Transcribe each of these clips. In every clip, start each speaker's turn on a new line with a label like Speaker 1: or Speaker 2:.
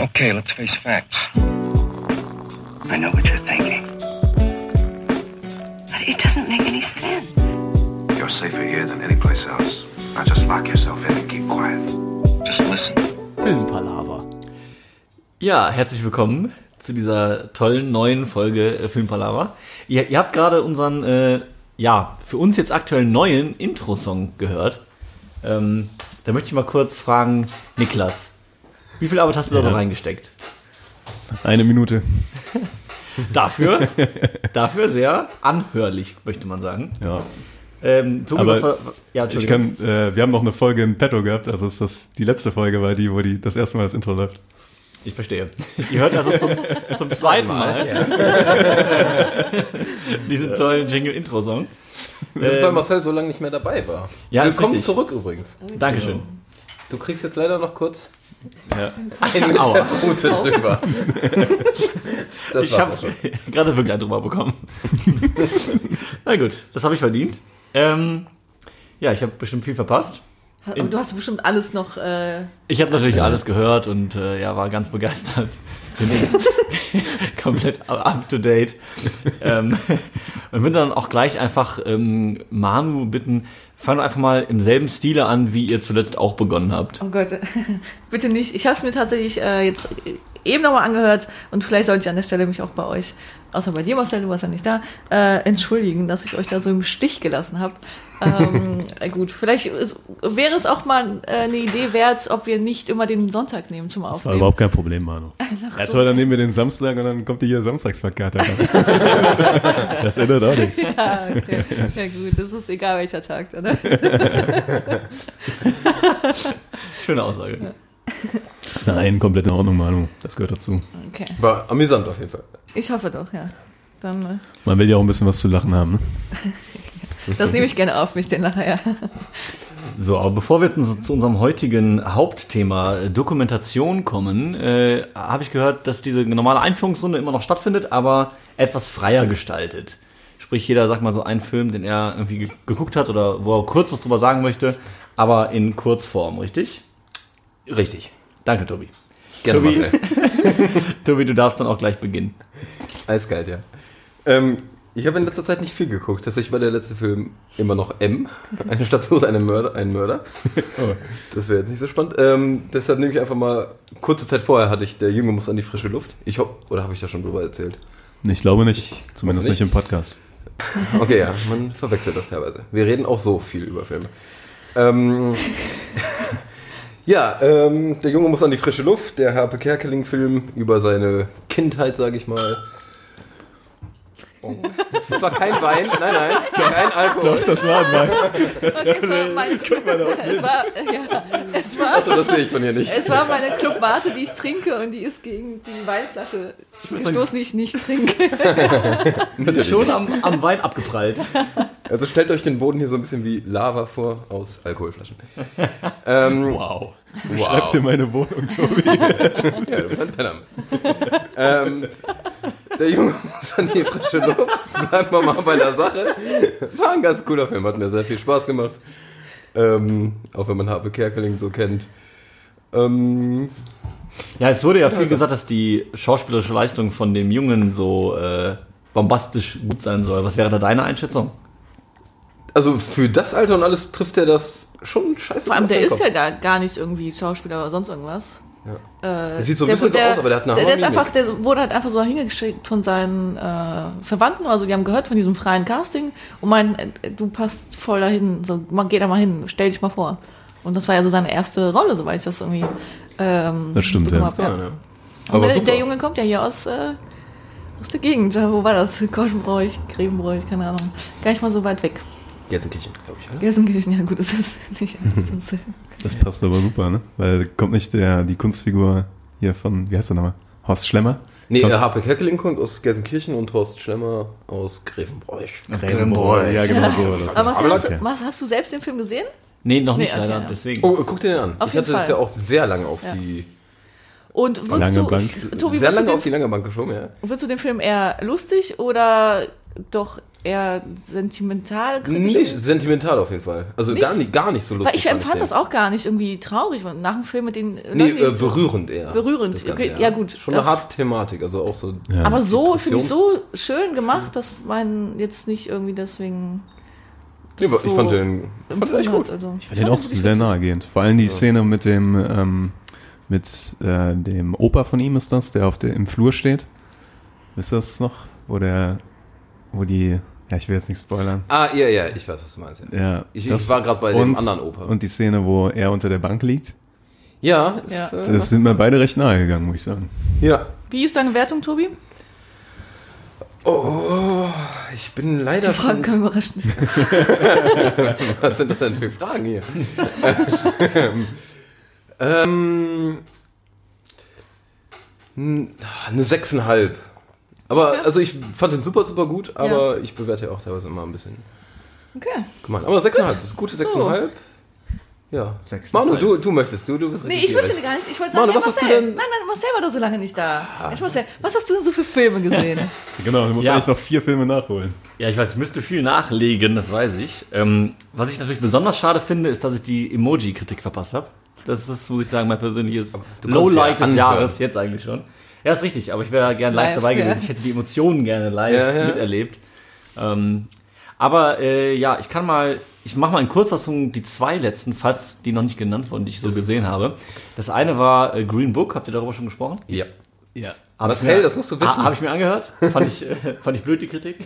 Speaker 1: Okay, let's face facts.
Speaker 2: I know what you're thinking.
Speaker 3: But it doesn't make any sense.
Speaker 2: You're safer here than anyplace else. Now just lock yourself in and keep quiet.
Speaker 1: Just listen.
Speaker 4: Filmpalaver. Ja, herzlich willkommen zu dieser tollen neuen Folge äh, Filmpalaver. Ihr, ihr habt gerade unseren, äh, ja, für uns jetzt aktuell neuen Intro-Song gehört. Ähm, da möchte ich mal kurz fragen, Niklas, wie viel Arbeit hast du da
Speaker 5: Ja.
Speaker 4: so reingesteckt?
Speaker 5: Eine Minute.
Speaker 4: Dafür, dafür sehr anhörlich, möchte man sagen.
Speaker 5: Ja.
Speaker 4: Ähm, Tobi,
Speaker 5: Aber
Speaker 4: was war, ja,
Speaker 5: Ich kann, äh, wir haben noch eine Folge in petto gehabt, also ist das die letzte Folge war die, wo die das erste Mal das Intro läuft.
Speaker 4: Ich verstehe. Ihr hört also zum, zum zweiten Mal diesen tollen Jingle-Intro-Song.
Speaker 6: Das ist,
Speaker 4: Ähm,
Speaker 6: weil Marcel so lange nicht mehr dabei war.
Speaker 4: Ja,
Speaker 6: Willkommen zurück übrigens.
Speaker 4: Dankeschön.
Speaker 6: Du kriegst jetzt leider noch kurz
Speaker 5: Ja.
Speaker 6: einen mit
Speaker 4: Aua.
Speaker 6: der Route drüber. Das
Speaker 4: Ich habe gerade wirklich einen drüber bekommen. Na gut, das habe ich verdient. Ähm, ja, ich habe bestimmt viel verpasst.
Speaker 7: Aber du hast bestimmt alles noch. Äh,
Speaker 4: Ich habe natürlich alles gehört und äh, ja, war ganz begeistert. Bin jetzt komplett up to date. ähm, und würde dann auch gleich einfach ähm, Manu bitten, fang doch einfach mal im selben Stile an, wie ihr zuletzt auch begonnen habt.
Speaker 7: oh Gott, bitte nicht. Ich habe es mir tatsächlich äh, jetzt eben nochmal angehört und vielleicht sollte ich an der Stelle mich auch bei euch, außer bei dir, Marcel, du warst ja nicht da, äh, entschuldigen, dass ich euch da so im Stich gelassen habe. ähm, äh, gut, vielleicht ist- wäre es auch mal äh, eine Idee wert, ob wir nicht immer den Sonntag nehmen zum
Speaker 5: Das war
Speaker 7: Aufnehmen.
Speaker 5: überhaupt kein Problem, Manu. Ja, toll, dann nehmen wir den Samstag und dann kommt die hier Samstagsverkarte. das ändert auch nichts.
Speaker 7: Ja, okay. ja gut, das ist egal welcher Tag. Oder?
Speaker 4: Schöne Aussage.
Speaker 5: Nein, komplett in Ordnung, Manu. Das gehört dazu.
Speaker 7: Okay,
Speaker 6: War amüsant auf jeden Fall.
Speaker 7: ich hoffe doch, ja. Dann, äh,
Speaker 5: Man will ja auch ein bisschen was zu lachen haben. Ne?
Speaker 7: das nehme ich gerne auf mich, den nachher.
Speaker 4: So, aber bevor wir zu, zu unserem heutigen Hauptthema äh, Dokumentation kommen, äh, habe ich gehört, dass diese normale Einführungsrunde immer noch stattfindet, aber etwas freier gestaltet. Sprich, jeder sagt mal so einen Film, den er irgendwie ge geguckt hat oder wo er kurz was drüber sagen möchte, aber in Kurzform, richtig?
Speaker 6: Richtig.
Speaker 4: Danke, Tobi.
Speaker 6: Gerne,
Speaker 4: Tobi. Tobi, du darfst dann auch gleich beginnen.
Speaker 6: Eiskalt, ja. Ähm, ich habe in letzter Zeit nicht viel geguckt. Tatsächlich war der letzte Film immer noch M. Eine Stadt sucht einen Mörder. Einen Mörder. Das wäre jetzt nicht so spannend. Ähm, deshalb nehme ich einfach mal, kurze Zeit vorher hatte ich, der Junge muss an die frische Luft. Ich hoffe, oder habe ich da schon drüber erzählt?
Speaker 5: Ich glaube nicht. Zumindest
Speaker 6: Hoffe
Speaker 5: nicht im Podcast.
Speaker 6: Okay, ja, man verwechselt das teilweise. Wir reden auch so viel über Filme. Ähm, ja, ähm, der Junge muss an die frische Luft. Der Harpe Kerkeling-Film über seine Kindheit, sage ich mal. Oh. Das war kein Wein, nein, nein, kein Alkohol.
Speaker 5: Das war mein.
Speaker 7: Es war, mein, es war, ja, es war,
Speaker 6: Also das sehe ich von hier nicht.
Speaker 7: es war meine Club Mate, die ich trinke und die ist gegen die Weinflasche gestoßen, die ich nicht trinke.
Speaker 4: Schon am, am Wein abgeprallt.
Speaker 6: Also stellt euch den Boden hier so ein bisschen wie Lava vor aus Alkoholflaschen. Ähm,
Speaker 5: Wow. Du schreibst dir meine Wohnung, Tobi.
Speaker 6: Ja, du bist ein Penner. ähm, der Junge muss an die frische Luft. Bleiben wir mal bei der Sache. War ein ganz cooler Film, hat mir sehr viel Spaß gemacht. Ähm, auch wenn man Habe Kerkeling so kennt. Ähm,
Speaker 4: Ja, es wurde ja viel gesagt, dass die schauspielerische Leistung von dem Jungen so äh, bombastisch gut sein soll. Was wäre da deine Einschätzung?
Speaker 6: also für das Alter und alles trifft er das schon scheiße.
Speaker 7: Vor allem, der ist ja gar, gar nicht irgendwie Schauspieler oder sonst irgendwas. Äh,
Speaker 6: Der sieht so ein bisschen so aus, aber der hat eine
Speaker 7: der, der ist einfach, der wurde halt einfach so hingeschickt von seinen äh, Verwandten, also die haben gehört von diesem freien Casting und meinen, äh, du passt voll dahin, so mal, geh da mal hin, stell dich mal vor. Und das war ja so seine erste Rolle, soweit ich das irgendwie ähm,
Speaker 5: Das stimmt, ja.
Speaker 7: hab,
Speaker 6: Ja,
Speaker 7: ja.
Speaker 6: ne?
Speaker 7: Und
Speaker 6: Aber
Speaker 7: der, der Junge kommt ja hier aus, äh, aus der Gegend. Ja, Wo war das? Korschenbräuch, Grevenbräuch, keine Ahnung. Gar nicht mal so weit weg.
Speaker 6: Gelsenkirchen, glaube ich. Oder?
Speaker 7: Gelsenkirchen, ja gut, das ist nicht so sehr.
Speaker 5: Das passt aber super, ne? Weil kommt nicht der, die Kunstfigur hier von, wie heißt der nochmal? Horst Schlemmer?
Speaker 6: Nee,
Speaker 5: Kommt-
Speaker 6: äh, Harpe Kerkeling kommt aus Gelsenkirchen und Horst Schlemmer aus Grevenbräuch.
Speaker 4: Grevenbräuch.
Speaker 5: Ja, genau so war das.
Speaker 7: Aber was,
Speaker 6: Aber
Speaker 7: hast,
Speaker 5: okay.
Speaker 7: du, was hast du selbst den Film gesehen?
Speaker 4: Nee, noch nicht
Speaker 7: Nee, okay,
Speaker 4: leider,
Speaker 7: ja.
Speaker 4: deswegen.
Speaker 6: Oh, guck dir den an.
Speaker 7: Auf
Speaker 6: ich hatte das
Speaker 7: Fall.
Speaker 6: ja auch sehr lange auf
Speaker 7: Ja.
Speaker 6: die
Speaker 7: Und würdest
Speaker 5: Lange
Speaker 7: du,
Speaker 5: Bank.
Speaker 7: Tobi,
Speaker 6: sehr lange
Speaker 7: du
Speaker 6: auf die
Speaker 7: den,
Speaker 6: lange Bank geschoben, ja.
Speaker 7: würdest du den Film eher lustig oder doch eher sentimental kritisch.
Speaker 6: Nee, sentimental auf jeden Fall. Also
Speaker 7: Nicht?
Speaker 6: gar nicht, gar nicht so lustig.
Speaker 7: Weil ich
Speaker 6: fand
Speaker 7: empfand das auch gar nicht irgendwie traurig. Nach dem Film mit den
Speaker 6: Nee, äh,
Speaker 7: so-
Speaker 6: berührend eher.
Speaker 7: Berührend,
Speaker 6: Ganze,
Speaker 7: okay, ja gut,
Speaker 6: Schon
Speaker 7: das-
Speaker 6: eine harte Thematik, also auch so.
Speaker 5: Ja.
Speaker 7: Aber so, finde ich so schön gemacht, dass man jetzt nicht irgendwie deswegen.
Speaker 6: Nee, aber ich
Speaker 7: so
Speaker 6: fand den, ich fand den echt gut.
Speaker 7: Also.
Speaker 5: Ich fand den auch sehr nahegehend. Vor allem die Szene mit dem, ähm, mit äh, dem Opa von ihm ist das, der auf der, im Flur steht. Ist das noch? Wo der, wo die, ja, ich will jetzt nicht spoilern.
Speaker 6: Ah, ja, ja, ich weiß, was du meinst. Ja,
Speaker 5: Ja,
Speaker 6: Ich-
Speaker 5: das-
Speaker 6: ich war gerade bei dem
Speaker 5: und-
Speaker 6: anderen Opa.
Speaker 5: Und die Szene, wo er unter der Bank liegt.
Speaker 6: ja, ist,
Speaker 7: Ja.
Speaker 6: Äh,
Speaker 5: Das sind mir beide recht nahe gegangen, muss ich sagen.
Speaker 6: ja.
Speaker 7: Wie ist deine Wertung, Tobi?
Speaker 6: Oh, ich bin leider
Speaker 7: Die Fragen können überraschen.
Speaker 6: Was sind das denn für Fragen hier? ähm, eine sechseinhalb. Aber also ich fand den super, super gut, aber ich bewerte ja auch teilweise immer ein bisschen
Speaker 7: Okay.
Speaker 6: gemein. Aber sechseinhalb, ist gute sechseinhalb. Ja.
Speaker 4: Sechseinhalb.
Speaker 6: Manu, du, du möchtest, du, du bist
Speaker 7: Nee, ich möchte
Speaker 6: gierig.
Speaker 7: gar nicht. Ich wollte sagen,
Speaker 6: Manu,
Speaker 7: ja,
Speaker 6: was hast du
Speaker 7: Marcel.
Speaker 6: denn-
Speaker 7: Nein, nein, Marcel war doch so lange nicht da. Mensch, Marcel, was hast du denn so für Filme gesehen?
Speaker 5: Genau, du musst
Speaker 4: Ja.
Speaker 5: eigentlich noch vier Filme nachholen.
Speaker 4: Ja, ich weiß, ich müsste viel nachlegen, das weiß ich. Ähm, was ich natürlich besonders schade finde, ist, dass ich die Emoji-Kritik verpasst habe. Das ist, muss ich sagen, mein persönliches Lowlight
Speaker 6: ja
Speaker 4: des. Jahres, jetzt eigentlich schon. Ja, ist richtig, aber ich wäre gerne live,
Speaker 7: Live,
Speaker 4: dabei
Speaker 7: ja.
Speaker 4: gewesen. Ich hätte die Emotionen gerne live
Speaker 6: Ja, ja.
Speaker 4: miterlebt. Ähm, aber äh, ja, ich kann mal, ich mache mal in Kurzfassung die zwei letzten, falls die noch nicht genannt wurden, die ich so gesehen habe. Das eine war äh, Green Book, habt ihr darüber schon gesprochen?
Speaker 6: Ja.
Speaker 5: Ja.
Speaker 4: Ich mir-
Speaker 6: hell, das musst du wissen.
Speaker 4: Ha, Habe ich mir angehört. Fand ich, äh, fand ich blöd, die Kritik.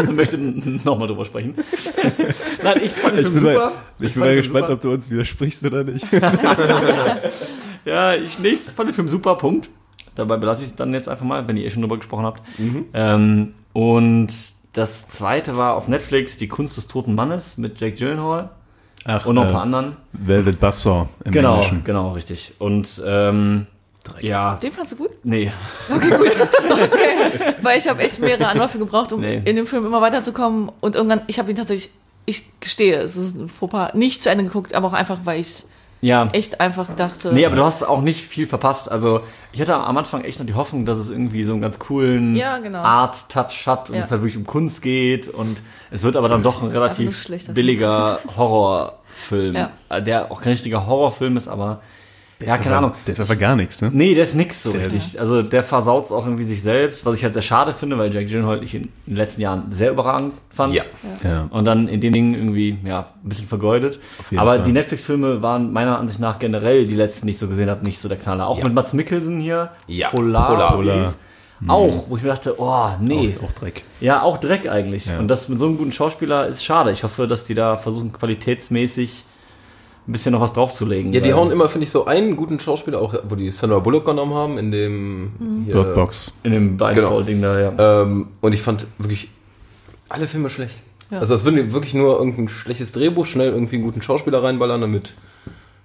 Speaker 4: Ich möchte nochmal drüber sprechen. Nein, ich fand den
Speaker 5: Ich
Speaker 4: Film
Speaker 5: bin,
Speaker 4: super.
Speaker 5: mal, ich bin
Speaker 4: fand
Speaker 5: mal gespannt,
Speaker 4: super.
Speaker 5: ob du uns widersprichst oder nicht.
Speaker 4: Ja, ich nächstes fand den Film super, Punkt. Dabei belasse ich es dann jetzt einfach mal, wenn ihr eh schon drüber gesprochen habt.
Speaker 6: Mhm.
Speaker 4: Ähm, und das zweite war auf Netflix Die Kunst des toten Mannes mit Jake Gyllenhaal
Speaker 5: Ach,
Speaker 4: und noch ein
Speaker 5: äh,
Speaker 4: paar anderen.
Speaker 5: Velvet Buzzsaw im
Speaker 4: Genau,
Speaker 5: Englischen.
Speaker 4: genau, richtig. Und ähm, ja,
Speaker 7: Den fandst du gut?
Speaker 4: nee.
Speaker 7: Weil ich habe echt mehrere Anläufe gebraucht, um
Speaker 4: Nee.
Speaker 7: in dem Film immer weiterzukommen. Und irgendwann, ich habe ihn tatsächlich, ich gestehe, es ist ein Fauxpas, nicht zu Ende geguckt, aber auch einfach, weil ich
Speaker 4: Ja.
Speaker 7: echt einfach dachte.
Speaker 4: Nee, aber du hast auch nicht viel verpasst. Also ich hatte am Anfang echt noch die Hoffnung, dass es irgendwie so einen ganz coolen
Speaker 7: Ja, genau.
Speaker 4: Art-Touch hat und
Speaker 7: Ja.
Speaker 4: es halt wirklich um Kunst geht und es wird aber dann doch ein
Speaker 7: nur
Speaker 4: relativ billiger Horrorfilm,
Speaker 7: Ja.
Speaker 4: äh, der auch kein richtiger Horrorfilm ist, aber ja, keine Ahnung.
Speaker 5: Der ist einfach gar nichts, ne?
Speaker 4: Nee, der ist nix so
Speaker 5: Der-
Speaker 4: richtig. Also der versaut auch irgendwie sich selbst, was ich halt sehr schade finde, weil Jack Gyllenhaal ich in den letzten Jahren sehr überragend fand.
Speaker 6: Ja.
Speaker 5: Ja.
Speaker 4: Und dann in dem Ding irgendwie, ja, ein bisschen vergeudet.
Speaker 5: jeden
Speaker 4: Aber
Speaker 5: Fall.
Speaker 4: die Netflix-Filme waren meiner Ansicht nach generell, die letzten, die ich so gesehen habe, nicht so der Knaller. Auch
Speaker 6: Ja.
Speaker 4: mit Mats Mikkelsen hier.
Speaker 6: Ja,
Speaker 4: Polar.
Speaker 6: Polar.
Speaker 5: Polar.
Speaker 4: hieß. Auch, wo ich mir dachte, oh, nee.
Speaker 5: Auch, auch Dreck.
Speaker 4: Ja, auch Dreck eigentlich.
Speaker 5: Ja.
Speaker 4: Und das mit so einem guten Schauspieler ist schade. Ich hoffe, dass die da versuchen, qualitätsmäßig ein bisschen noch was draufzulegen.
Speaker 6: Ja, die hauen immer, finde ich, so einen guten Schauspieler, auch wo die Sandra Bullock genommen haben, in dem hier,
Speaker 5: Bird Box.
Speaker 4: in dem Blindfold-Ding da, ja.
Speaker 6: Ähm, und ich fand wirklich alle Filme schlecht.
Speaker 7: Ja.
Speaker 6: Also es würden die wirklich nur irgendein schlechtes Drehbuch, schnell irgendwie einen guten Schauspieler reinballern, damit.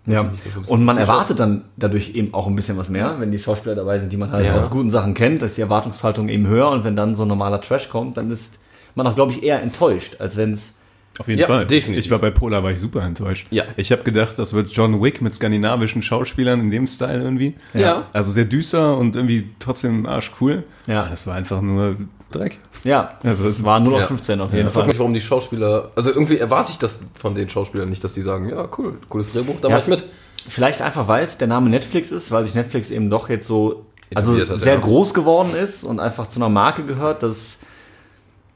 Speaker 4: Ja.
Speaker 6: ich nicht,
Speaker 4: Und man erwartet dann dadurch eben auch ein bisschen was mehr, wenn die Schauspieler dabei sind, die man halt
Speaker 6: Ja.
Speaker 4: aus guten Sachen kennt, ist die Erwartungshaltung eben höher und wenn dann so ein normaler Trash kommt, dann ist man auch, glaube ich, eher enttäuscht, als wenn es
Speaker 5: Auf jeden
Speaker 6: Ja,
Speaker 5: Fall.
Speaker 6: definitiv.
Speaker 5: Ich war bei Polar, war ich super enttäuscht.
Speaker 6: Ja.
Speaker 5: Ich habe gedacht, das wird John Wick mit skandinavischen Schauspielern in dem Style irgendwie.
Speaker 6: Ja.
Speaker 5: Also sehr düster und irgendwie trotzdem arschcool.
Speaker 4: Ja.
Speaker 5: Aber das war einfach nur Dreck.
Speaker 4: Ja,
Speaker 5: Also
Speaker 4: es war nur noch
Speaker 6: Ja.
Speaker 4: 15 auf
Speaker 6: Ich
Speaker 4: jeden
Speaker 6: frage
Speaker 4: Fall.
Speaker 6: mich, warum die Schauspieler. Also irgendwie erwarte ich das von den Schauspielern nicht, dass die sagen, ja, cool, cooles Drehbuch, da
Speaker 4: Ja,
Speaker 6: mach ich mit.
Speaker 4: Vielleicht einfach, weil es der Name Netflix ist, weil sich Netflix eben doch jetzt so also
Speaker 6: hat,
Speaker 4: sehr
Speaker 6: ja.
Speaker 4: groß geworden ist und einfach zu einer Marke gehört, dass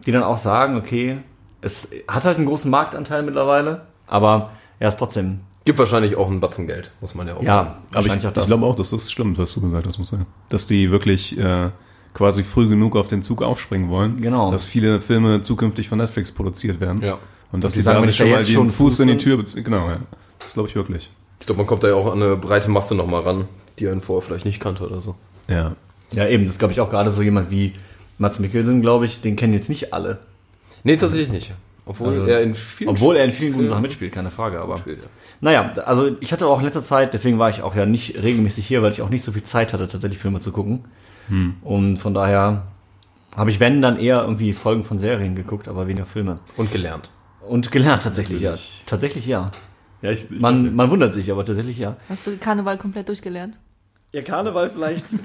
Speaker 4: die dann auch sagen, okay, es hat halt einen großen Marktanteil mittlerweile, aber er ist trotzdem,
Speaker 6: Gibt wahrscheinlich auch einen Batzen Geld, muss man ja auch sagen.
Speaker 4: ja,
Speaker 5: Aber ich,
Speaker 4: wahrscheinlich auch
Speaker 5: ich
Speaker 4: das.
Speaker 5: glaube auch, dass das stimmt, was du gesagt hast, muss sein. Dass die wirklich äh, quasi früh genug auf den Zug aufspringen wollen.
Speaker 4: Genau.
Speaker 5: Dass viele Filme zukünftig von Netflix produziert werden.
Speaker 6: Ja.
Speaker 5: Und dass
Speaker 4: die
Speaker 5: die,
Speaker 4: sagen,
Speaker 5: da sich schon mal den
Speaker 4: schon
Speaker 5: Fuß in die Tür beziehen. Genau, ja. Das glaube ich wirklich.
Speaker 6: Ich glaube, man kommt da ja auch an eine breite Masse nochmal ran, die einen vorher vielleicht nicht kannte oder so.
Speaker 5: Ja.
Speaker 4: Ja, eben, das glaube ich auch gerade so jemand wie Mats Mikkelsen, glaube ich, den kennen jetzt nicht alle.
Speaker 6: Nee, tatsächlich nicht. Obwohl
Speaker 4: Also,
Speaker 6: er in vielen
Speaker 4: Obwohl er in vielen guten Sachen mitspielt, keine Frage, aber.
Speaker 6: spielt. Ja.
Speaker 4: Naja, also ich hatte auch in letzter Zeit, deswegen war ich auch ja nicht regelmäßig hier, weil ich auch nicht so viel Zeit hatte, tatsächlich Filme zu gucken. Und von daher habe ich, wenn, dann eher irgendwie Folgen von Serien geguckt, aber weniger Filme.
Speaker 6: Und gelernt.
Speaker 4: Und gelernt tatsächlich,
Speaker 5: Natürlich.
Speaker 4: ja. Tatsächlich ja.
Speaker 5: Ja, ich, ich
Speaker 4: Man, man wundert sich, aber tatsächlich ja.
Speaker 7: Hast du Karneval komplett durchgelernt?
Speaker 4: Ja, Karneval vielleicht.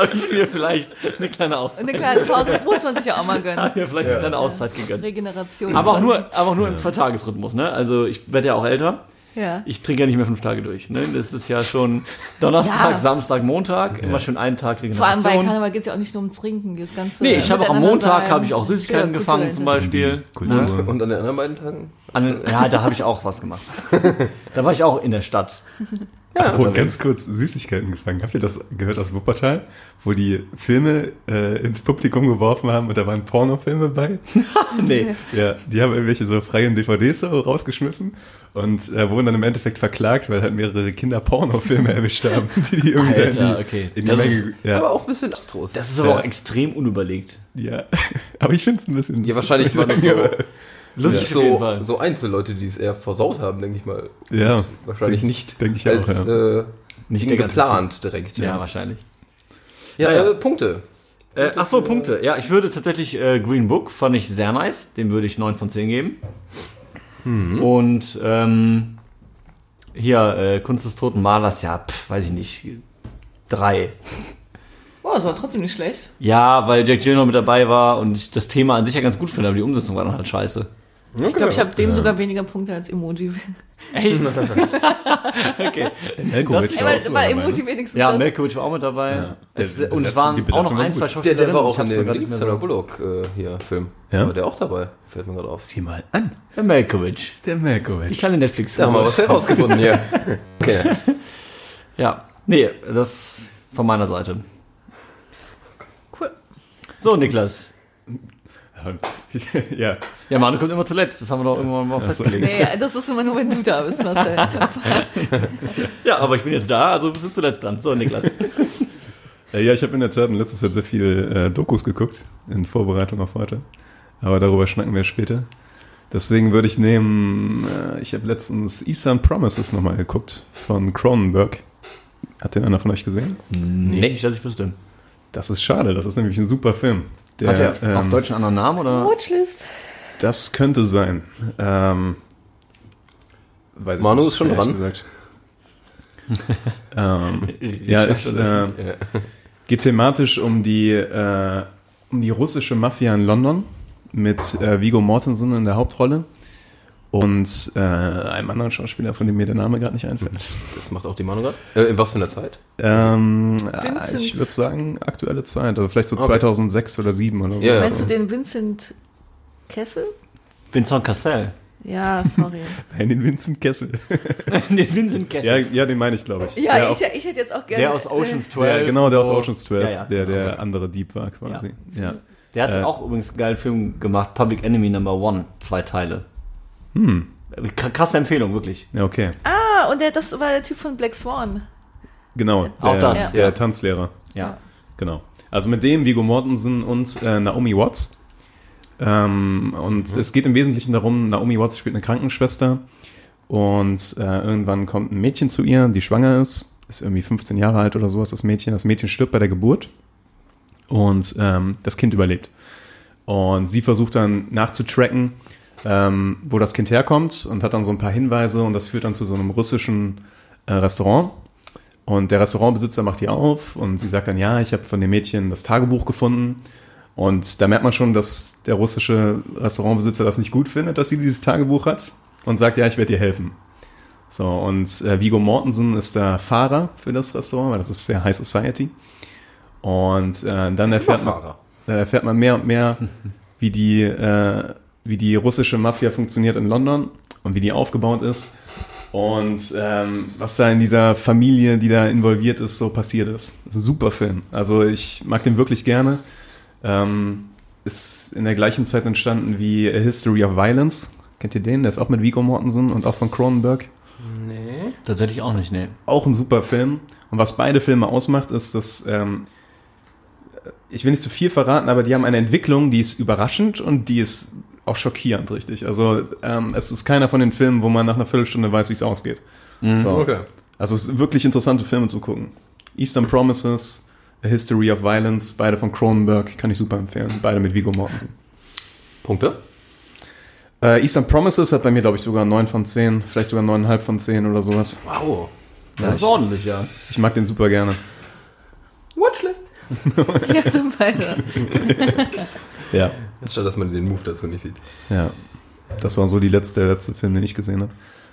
Speaker 4: Habe ich, mir vielleicht eine kleine Auszeit.
Speaker 7: Eine kleine Pause muss man sich ja auch mal gönnen.
Speaker 4: Hab mir vielleicht eine kleine Auszeit gegönnt.
Speaker 7: Regeneration.
Speaker 4: Aber auch nur, aber auch nur im Zweitagesrhythmus, ne? Also ich werde ja auch älter.
Speaker 7: Ja.
Speaker 4: Ich trinke ja nicht mehr fünf Tage durch. Ne? Das ist ja schon Donnerstag,
Speaker 7: Ja.
Speaker 4: Samstag, Montag, immer schon einen Tag
Speaker 7: Vor allem bei
Speaker 4: Regeneration.
Speaker 7: Karneval geht es ja auch nicht nur ums Trinken. Das ganze
Speaker 4: Nee, ich habe auch am Montag habe ich auch Süßigkeiten gefangen zum Beispiel.
Speaker 5: Kultur.
Speaker 4: Ne?
Speaker 6: Und an den anderen beiden Tagen?
Speaker 4: An, ja, da habe ich auch was gemacht. da war ich auch in der Stadt.
Speaker 5: Ja,
Speaker 4: unterwegs.
Speaker 5: ganz kurz Süßigkeiten gefangen. Habt ihr das gehört aus Wuppertal, wo die Filme äh, ins Publikum geworfen haben und da waren Pornofilme bei?
Speaker 4: Nee.
Speaker 5: Ja, die haben irgendwelche so freien DVDs so rausgeschmissen und äh, wurden dann im Endeffekt verklagt, weil halt mehrere Kinder Pornofilme erwischt haben, die die irgendwie
Speaker 4: Alter,
Speaker 5: in die,
Speaker 4: okay.
Speaker 5: in die
Speaker 4: Das
Speaker 5: Menge,
Speaker 4: ist-
Speaker 5: ja,
Speaker 6: Aber auch ein bisschen abstrus.
Speaker 4: Das ist aber
Speaker 5: Ja.
Speaker 4: auch extrem unüberlegt.
Speaker 5: ja. Aber ich finde es ein bisschen.
Speaker 6: ja, wahrscheinlich waren das so,
Speaker 4: Lustig
Speaker 6: nicht
Speaker 4: auf jeden
Speaker 6: so,
Speaker 4: Fall.
Speaker 6: so Einzelleute, die es eher versaut haben, denke ich mal.
Speaker 5: Ja,
Speaker 6: Wahrscheinlich nicht
Speaker 5: denke ich
Speaker 6: als
Speaker 5: auch, ja.
Speaker 6: äh,
Speaker 4: Nicht
Speaker 6: geplant direkt.
Speaker 4: Ja, wahrscheinlich.
Speaker 6: ja,
Speaker 4: Ja, ja.
Speaker 6: Äh, Punkte.
Speaker 4: Äh, ach so, Punkte. Ja, ich würde tatsächlich äh, Green Book fand ich sehr nice. Dem würde ich 9 von 10 geben. Und ähm, hier äh, Kunst des toten Malers, ja, pf, weiß ich nicht, drei.
Speaker 7: Boah, das war trotzdem nicht schlecht.
Speaker 4: Ja, weil Jack Gyllenhaal mit dabei war und ich das Thema an sich ja ganz gut finde, aber die Umsetzung war dann halt scheiße.
Speaker 7: Ich glaube, ich habe dem sogar weniger Punkte als Emoji.
Speaker 4: Echt? okay.
Speaker 5: Elkovic
Speaker 7: Ey,
Speaker 5: war auch
Speaker 7: weil,
Speaker 5: so
Speaker 7: weil
Speaker 5: dabei,
Speaker 7: Emoji
Speaker 5: ne?
Speaker 7: wenigstens
Speaker 4: Ja,
Speaker 7: das.
Speaker 4: Melkovic war auch mit dabei.
Speaker 5: Ja.
Speaker 4: Es,
Speaker 5: Der-
Speaker 4: und es waren
Speaker 5: die
Speaker 4: auch noch
Speaker 5: war
Speaker 4: ein, zwei
Speaker 5: gut.
Speaker 6: Der,
Speaker 4: Schauspieler.
Speaker 6: der war auch in dem Sandra Bullock äh, hier Film.
Speaker 5: Ja?
Speaker 6: War der auch dabei? Fällt mir gerade auf.
Speaker 5: Sieh mal an,
Speaker 4: Der Melkovic.
Speaker 5: der
Speaker 4: Die
Speaker 5: Melkovic.
Speaker 4: kleine netflix
Speaker 6: Da haben wir was herausgefunden hier. Okay.
Speaker 4: Ja. Nee, das von meiner Seite.
Speaker 7: Cool.
Speaker 4: So, Niklas.
Speaker 5: Ja,
Speaker 4: Ja, Manu kommt immer zuletzt. Das haben wir doch irgendwann mal festgelegt.
Speaker 7: Nee, das ist immer nur, wenn du da bist, Marcel.
Speaker 4: Ja, aber ich bin jetzt da, also bist du zuletzt dran. So, Niklas.
Speaker 5: Ja, ich habe in der Tat in letzter Zeit sehr viele äh, Dokus geguckt, in Vorbereitung auf heute. Aber darüber schnacken wir später. Deswegen würde ich nehmen, äh, ich habe letztens Eastern Promises nochmal geguckt von Cronenberg. Hat den einer von euch gesehen?
Speaker 4: nee, nicht, dass ich wüsste.
Speaker 5: Das ist schade, das ist nämlich ein super Film. Der,
Speaker 4: Hat er auf
Speaker 5: ähm,
Speaker 4: Deutsch einen anderen Namen oder?
Speaker 7: Watchlist.
Speaker 5: Das könnte sein. Ähm, weiß ich
Speaker 6: Manu
Speaker 5: nicht,
Speaker 6: ist schon dran.
Speaker 5: Gesagt. ähm, ja, es äh, geht thematisch um die, äh, um die russische Mafia in London mit äh, Vigo Mortensen in der Hauptrolle und äh, einem anderen Schauspieler, von dem mir der Name gerade nicht einfällt.
Speaker 6: Das macht auch die Manu gerade. Äh, in was für einer Zeit?
Speaker 5: Ähm, äh, ich würde sagen, aktuelle Zeit, also vielleicht so
Speaker 6: Okay.
Speaker 5: 2006 oder 2007 oder so.
Speaker 6: Ja, ja.
Speaker 7: Meinst du den Vincent Kessel?
Speaker 4: Vincent Cassel.
Speaker 7: Ja, sorry.
Speaker 5: Nein, den Vincent Kessel.
Speaker 4: den Vincent
Speaker 5: ja,
Speaker 4: Kessel.
Speaker 5: ja, den meine ich, glaube ich.
Speaker 7: Ja,
Speaker 5: Der
Speaker 7: ich,
Speaker 5: auch-
Speaker 7: ich hätte jetzt auch gerne.
Speaker 4: der aus Ocean's 12.
Speaker 5: Der, genau, der
Speaker 4: und
Speaker 5: aus
Speaker 4: so.
Speaker 5: Oceans 12,
Speaker 4: Ja, ja.
Speaker 5: der der andere Dieb war quasi. Ja.
Speaker 4: Der hat
Speaker 5: Äh,
Speaker 4: auch übrigens einen geilen Film gemacht, Public Enemy Number One, zwei Teile.
Speaker 5: Hm.
Speaker 4: K- Krasse Empfehlung, wirklich.
Speaker 5: ja, okay.
Speaker 7: Ah, und der, das war der Typ von Black Swan.
Speaker 5: Genau. Der,
Speaker 4: Auch das,
Speaker 5: Der
Speaker 4: ja.
Speaker 5: Tanzlehrer.
Speaker 4: Ja.
Speaker 5: Genau. Also mit dem Vigo Mortensen und äh, Naomi Watts. Ähm, und es geht im Wesentlichen darum, Naomi Watts spielt eine Krankenschwester und äh, irgendwann kommt ein Mädchen zu ihr, die schwanger ist, ist irgendwie 15 Jahre alt oder sowas, das Mädchen. Das Mädchen stirbt bei der Geburt und ähm, das Kind überlebt. Und sie versucht dann nachzutracken, ähm, wo das Kind herkommt und hat dann so ein paar Hinweise und das führt dann zu so einem russischen äh, Restaurant. Und der Restaurantbesitzer macht die auf und sie sagt dann, ja, ich habe von dem Mädchen das Tagebuch gefunden. Und da merkt man schon, dass der russische Restaurantbesitzer das nicht gut findet, dass sie dieses Tagebuch hat und sagt, ja, ich werde dir helfen. So, und äh, Vigo Mortensen ist der Fahrer für das Restaurant, weil das ist sehr High Society. Und äh, dann erfährt man, erfährt man mehr und mehr, wie die, äh, wie die russische Mafia funktioniert in London und wie die aufgebaut ist und ähm, was da in dieser Familie, die da involviert ist, so passiert ist. Das ist ein super Film. Also ich mag den wirklich gerne. Ähm, ist in der gleichen Zeit entstanden wie A History of Violence. Kennt ihr den? Der ist auch mit Viggo Mortensen und auch von Cronenberg.
Speaker 6: Nee.
Speaker 4: Tatsächlich auch nicht, nee.
Speaker 5: Auch ein super Film. Und was beide Filme ausmacht, ist, dass ähm, ich will nicht zu viel verraten, aber die haben eine Entwicklung, die ist überraschend und die ist auch schockierend, richtig. Also ähm, es ist keiner von den Filmen, wo man nach einer Viertelstunde weiß, wie es ausgeht. So.
Speaker 6: Okay.
Speaker 5: Also es sind wirklich interessante Filme zu gucken. Eastern Promises, A History of Violence, beide von Cronenberg, kann ich super empfehlen. Beide mit Viggo Mortensen.
Speaker 6: Punkte?
Speaker 5: Äh, Eastern Promises hat bei mir, glaube ich, sogar 9 von 10, vielleicht sogar 9,5 von 10 oder sowas.
Speaker 6: Wow.
Speaker 4: Das ist ordentlich, ja.
Speaker 5: Ich mag den super gerne.
Speaker 6: Watchlist.
Speaker 7: Ja, so weiter.
Speaker 5: Ja.
Speaker 6: Schade, dass man den Move dazu nicht sieht.
Speaker 5: Ja. Das war so die letzte, der letzte Film, den ich gesehen habe.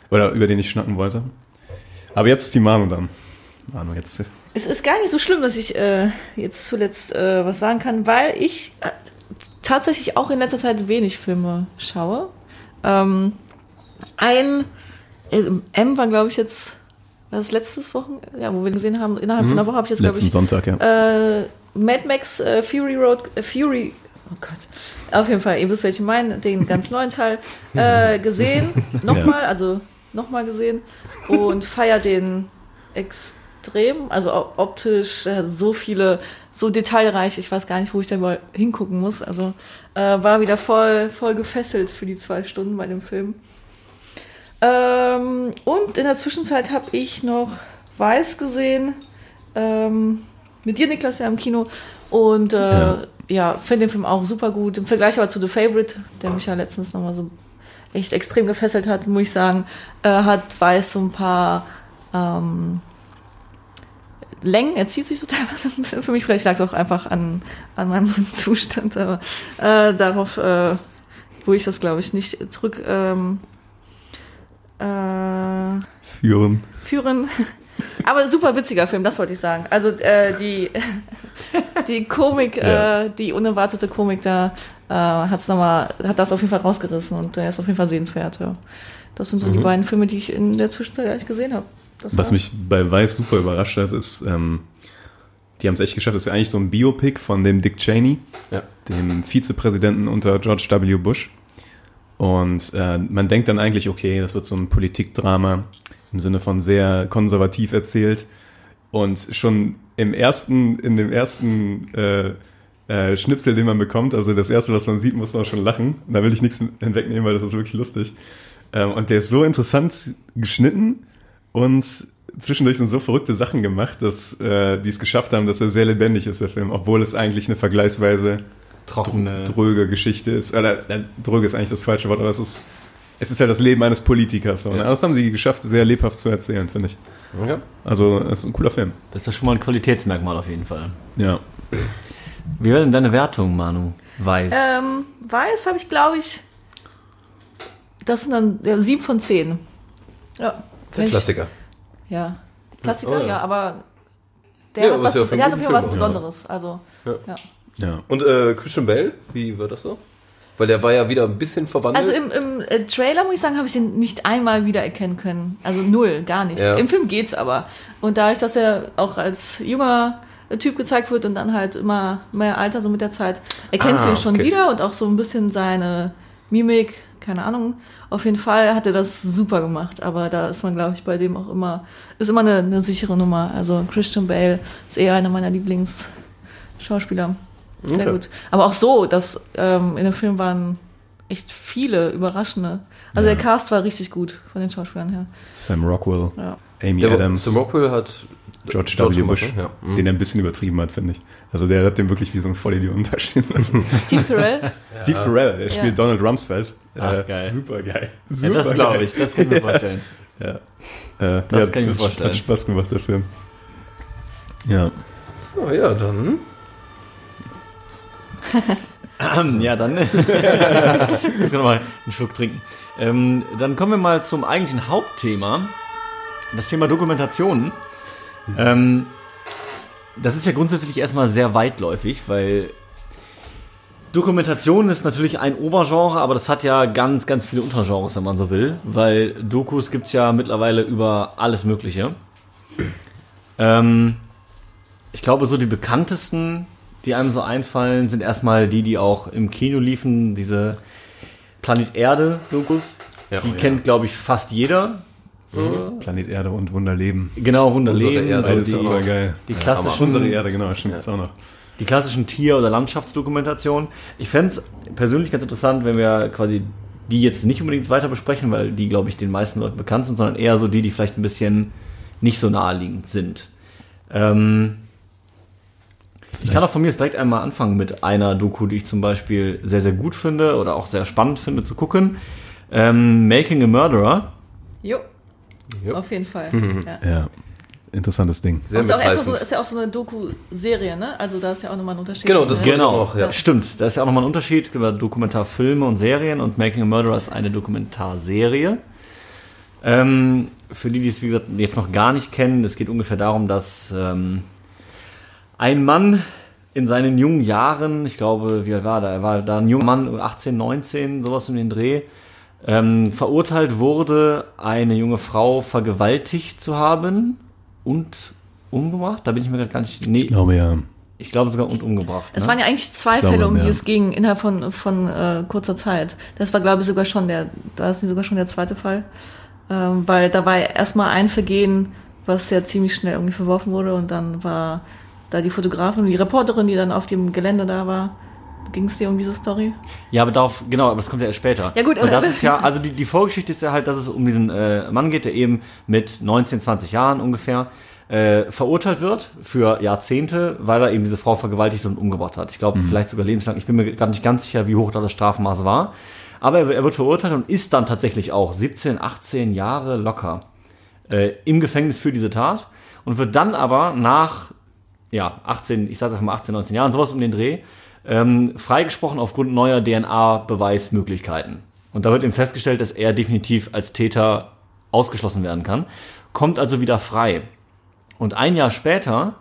Speaker 5: Oder über den ich schnacken wollte. Aber jetzt ist die Manu dann. Manu, jetzt.
Speaker 7: Es ist gar nicht so schlimm, dass ich äh, jetzt zuletzt äh, was sagen kann, weil ich äh, tatsächlich auch in letzter Zeit wenig Filme schaue. Ähm, ein also M war, glaube ich, jetzt war das letztes Wochen, ja, wo wir ihn gesehen haben, innerhalb von einer Woche habe ich jetzt, glaube ich,
Speaker 5: Sonntag, ja.
Speaker 7: äh, Mad Max äh, Fury Road, äh, Fury, oh Gott, auf jeden Fall, ihr wisst, welchen ich meine, den ganz neuen Teil äh, gesehen, nochmal, also nochmal gesehen. Und feier den extrem, also optisch äh, so viele, so detailreich, ich weiß gar nicht, wo ich da mal hingucken muss, also äh, war wieder voll, voll gefesselt für die zwei Stunden bei dem Film. Ähm, und in der Zwischenzeit habe ich noch Weiß gesehen. Ähm, mit dir, Niklas, ja im Kino. Und äh,
Speaker 5: Ja.
Speaker 7: ja, finde den Film auch super gut. Im Vergleich aber zu The Favorite, der mich ja letztens nochmal so echt extrem gefesselt hat, muss ich sagen, äh, hat Weiß so ein paar ähm, Längen. Er zieht sich so teilweise ein bisschen für mich. Vielleicht lag es auch einfach an, an meinem Zustand, aber äh, darauf, äh, wo ich das, glaube ich, nicht zurück ähm, äh,
Speaker 5: Führen.
Speaker 7: führen. Aber super witziger Film, das wollte ich sagen. Also äh, die, die Komik,
Speaker 5: Ja.
Speaker 7: äh, die unerwartete Komik da äh, hat's noch mal, hat das auf jeden Fall rausgerissen und der ist auf jeden Fall sehenswert. Ja. Das sind so die beiden Filme, die ich in der Zwischenzeit eigentlich gesehen habe.
Speaker 5: Was
Speaker 7: war's.
Speaker 5: mich bei Weiß super überrascht hat, ist, ähm, die haben es echt geschafft, das ist ja eigentlich so ein Biopic von dem Dick Cheney,
Speaker 6: Ja.
Speaker 5: dem Vizepräsidenten unter George W. Bush. Und äh, man denkt dann eigentlich, okay, das wird so ein Politikdrama im Sinne von sehr konservativ erzählt. Und schon im ersten, in dem ersten äh, äh, Schnipsel, den man bekommt, also das erste, was man sieht, muss man schon lachen. Da will ich nichts hinwegnehmen, weil das ist wirklich lustig. Ähm, und der ist so interessant geschnitten und zwischendurch sind so verrückte Sachen gemacht, dass äh, die es geschafft haben, dass er sehr lebendig ist, der Film, obwohl es eigentlich eine vergleichsweise
Speaker 4: Trockene.
Speaker 5: dröge Geschichte ist. Oder dröge ist eigentlich das falsche Wort, aber es ist, es ist ja das Leben eines Politikers. So, ne?
Speaker 6: Ja.
Speaker 5: Das haben sie geschafft, sehr lebhaft zu erzählen, finde ich.
Speaker 6: Ja.
Speaker 5: Also, es ist ein cooler Film.
Speaker 4: Das ist ja schon mal ein Qualitätsmerkmal auf jeden Fall.
Speaker 5: Ja.
Speaker 4: Wie wäre denn deine Wertung, Manu? Weiß.
Speaker 7: Ähm, Weiß habe ich, glaube ich, das sind dann ja, sieben von zehn. Ja.
Speaker 6: Der
Speaker 7: Wenn ich-
Speaker 6: Klassiker.
Speaker 7: Ja. Klassiker,
Speaker 6: Oh, ja.
Speaker 7: ja. aber der
Speaker 6: Ja,
Speaker 7: hat, was,
Speaker 6: ja
Speaker 7: der hat auf jeden Fall was. Besonderes. Also,
Speaker 6: Ja.
Speaker 7: Ja.
Speaker 6: Und äh, Christian Bale, wie war das so? Weil der war ja wieder ein bisschen verwandelt.
Speaker 7: Also im, im äh, Trailer, muss ich sagen, habe ich den nicht einmal wiedererkennen können. Also null, gar nicht.
Speaker 6: Ja.
Speaker 7: Im Film geht's aber. Und dadurch, dass er auch als junger Typ gezeigt wird und dann halt immer mehr Alter, so mit der Zeit, erkennst
Speaker 6: Ah,
Speaker 7: du ihn schon
Speaker 6: okay.
Speaker 7: wieder und auch so ein bisschen seine Mimik, keine Ahnung. Auf jeden Fall hat er das super gemacht, aber da ist man, glaube ich, bei dem auch immer, ist immer eine, eine sichere Nummer. Also Christian Bale ist eher einer meiner Lieblingsschauspieler. Sehr
Speaker 6: Okay.
Speaker 7: gut. Aber auch so, dass ähm, in dem Film waren echt viele überraschende. Also der Cast war richtig gut von den Schauspielern her.
Speaker 5: Sam Rockwell,
Speaker 7: Ja.
Speaker 5: Amy
Speaker 6: der
Speaker 5: Adams,
Speaker 6: Sam Rockwell hat
Speaker 5: George,
Speaker 6: George
Speaker 5: W. Bush,
Speaker 6: ne? Ja. Mhm.
Speaker 5: den er ein bisschen übertrieben hat, finde ich. Also der hat den wirklich wie so ein Vollidioten da stehen lassen.
Speaker 7: Steve Carell.
Speaker 5: Steve Carell, der
Speaker 7: Ja.
Speaker 5: spielt Donald Rumsfeld.
Speaker 4: Ach,
Speaker 5: Äh,
Speaker 4: geil.
Speaker 5: Super geil.
Speaker 4: ja,
Speaker 5: Super
Speaker 4: das glaube
Speaker 5: geil.
Speaker 4: ich, das kann ich mir vorstellen.
Speaker 5: Ja. Äh,
Speaker 4: Das
Speaker 5: ja,
Speaker 4: kann ich mir vorstellen.
Speaker 5: Hat Spaß gemacht, der Film. Ja.
Speaker 6: So, ja, dann.
Speaker 4: Ähm, ja, dann. ich muss noch mal einen Schluck trinken. Ähm, dann kommen wir mal zum eigentlichen Hauptthema. Das Thema Dokumentation. Ähm, das ist ja grundsätzlich erstmal sehr weitläufig, weil Dokumentation ist natürlich ein Obergenre, aber das hat ja ganz, ganz viele Untergenres, wenn man so will, weil Dokus gibt's ja mittlerweile über alles Mögliche. Ähm, ich glaube, so die bekanntesten, die einem so einfallen, sind erstmal die, die auch im Kino liefen, diese Planet Erde-Dokus.
Speaker 6: Ja,
Speaker 4: die
Speaker 6: ja.
Speaker 4: kennt, glaube ich, fast jeder. So.
Speaker 5: Planet Erde und Wunderleben.
Speaker 4: Genau,
Speaker 6: Unsere
Speaker 4: Wunderleben.
Speaker 6: Erde,
Speaker 4: so
Speaker 5: Beides
Speaker 4: die,
Speaker 5: super geil.
Speaker 4: die klassischen,
Speaker 5: Unsere Erde, genau, stimmt, das auch noch.
Speaker 4: die klassischen Tier- oder Landschaftsdokumentationen. Ich fände es persönlich ganz interessant, wenn wir quasi die jetzt nicht unbedingt weiter besprechen, weil die, glaube ich, den meisten Leuten bekannt sind, sondern eher so die, die vielleicht ein bisschen nicht so naheliegend sind. Ähm, ich kann auch von mir jetzt direkt einmal anfangen mit einer Doku, die ich zum Beispiel sehr, sehr gut finde oder auch sehr spannend finde zu gucken. Ähm, Making a Murderer.
Speaker 7: Jo.
Speaker 6: Jo.
Speaker 7: Auf jeden Fall. Ja.
Speaker 5: Ja, interessantes Ding.
Speaker 6: Sehr
Speaker 7: Ist, auch erstmal so, ist ja auch so eine Doku-Serie, ne? Also da ist ja auch nochmal ein Unterschied.
Speaker 6: Genau, das
Speaker 7: ja.
Speaker 4: Genau,
Speaker 6: Auch, ja.
Speaker 4: stimmt. Da ist ja auch nochmal ein Unterschied. Ja Dokumentarfilme und Serien und Making a Murderer ist eine Dokumentarserie. Ähm, für die, die es wie gesagt jetzt noch gar nicht kennen, es geht ungefähr darum, dass ähm, ein Mann in seinen jungen Jahren, ich glaube, wie alt war der? Er war da ein junger Mann, 18, 19, sowas um den Dreh, ähm, verurteilt wurde, eine junge Frau vergewaltigt zu haben und umgebracht. Da bin ich mir gerade gar nicht. Nee,
Speaker 5: Ich glaube ja.
Speaker 4: ich glaube sogar und umgebracht.
Speaker 7: Es
Speaker 4: ne?
Speaker 7: waren ja eigentlich zwei
Speaker 5: glaube,
Speaker 7: Fälle, um die
Speaker 5: ja.
Speaker 7: es ging, innerhalb von, von äh, kurzer Zeit. Das war, glaube ich, sogar schon der, da ist sogar schon der zweite Fall. Ähm, weil da war erstmal ein Vergehen, was ja ziemlich schnell irgendwie verworfen wurde und dann war da die Fotografin und die Reporterin, die dann auf dem Gelände da war. Ging es dir um diese Story?
Speaker 4: Ja, aber darauf, genau, aber das kommt ja erst später.
Speaker 7: Ja, gut, aber-
Speaker 4: das ist ja, also die, die Vorgeschichte ist ja halt, dass es um diesen äh, Mann geht, der eben mit 19, 20 Jahren ungefähr äh, verurteilt wird für Jahrzehnte, weil er eben diese Frau vergewaltigt und umgebracht hat. Ich glaube, vielleicht sogar lebenslang. Ich bin mir gerade nicht ganz sicher, wie hoch da das Strafmaß war. Aber er, er wird verurteilt und ist dann tatsächlich auch 17, 18 Jahre locker äh, im Gefängnis für diese Tat und wird dann aber nach ja, 18, ich sage einfach mal 18, 19 Jahren, sowas um den Dreh, ähm, freigesprochen aufgrund neuer DNA-Beweismöglichkeiten. Und da wird eben festgestellt, dass er definitiv als Täter ausgeschlossen werden kann, kommt also wieder frei. Und ein Jahr später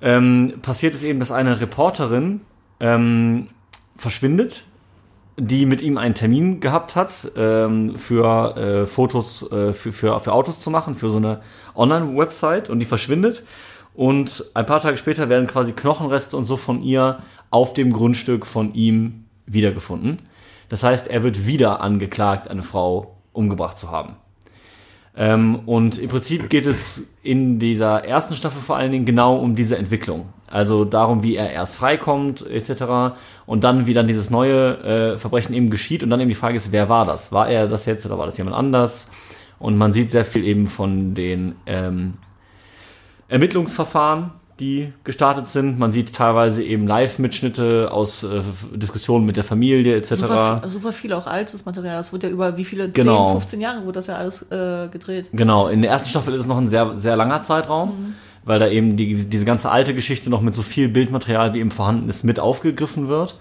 Speaker 4: ähm, passiert es eben, dass eine Reporterin ähm, verschwindet, die mit ihm einen Termin gehabt hat, ähm, für äh, Fotos äh, für, für, für Autos zu machen, für so eine Online-Website und die verschwindet. Und ein paar Tage später werden quasi Knochenreste und so von ihr auf dem Grundstück von ihm wiedergefunden. Das heißt, er wird wieder angeklagt, eine Frau umgebracht zu haben. Ähm, und im Prinzip geht es in dieser ersten Staffel vor allen Dingen genau um diese Entwicklung. Also darum, wie er erst freikommt, etc. Und dann, wie dann dieses neue äh, Verbrechen eben geschieht. Und dann eben die Frage ist, wer war das? War er das jetzt oder war das jemand anders? Und man sieht sehr viel eben von den ähm, Ermittlungsverfahren, die gestartet sind. Man sieht teilweise eben Live-Mitschnitte aus äh, Diskussionen mit der Familie, etc.
Speaker 7: Super, super viel auch altes Material. Das wird ja über wie viele,
Speaker 4: Genau.
Speaker 7: 10, 15 Jahre wurde das ja alles äh, gedreht.
Speaker 4: Genau, in der ersten Staffel ist es noch ein sehr, sehr langer Zeitraum, weil da eben die, diese ganze alte Geschichte noch mit so viel Bildmaterial, wie eben vorhanden ist, mit aufgegriffen wird.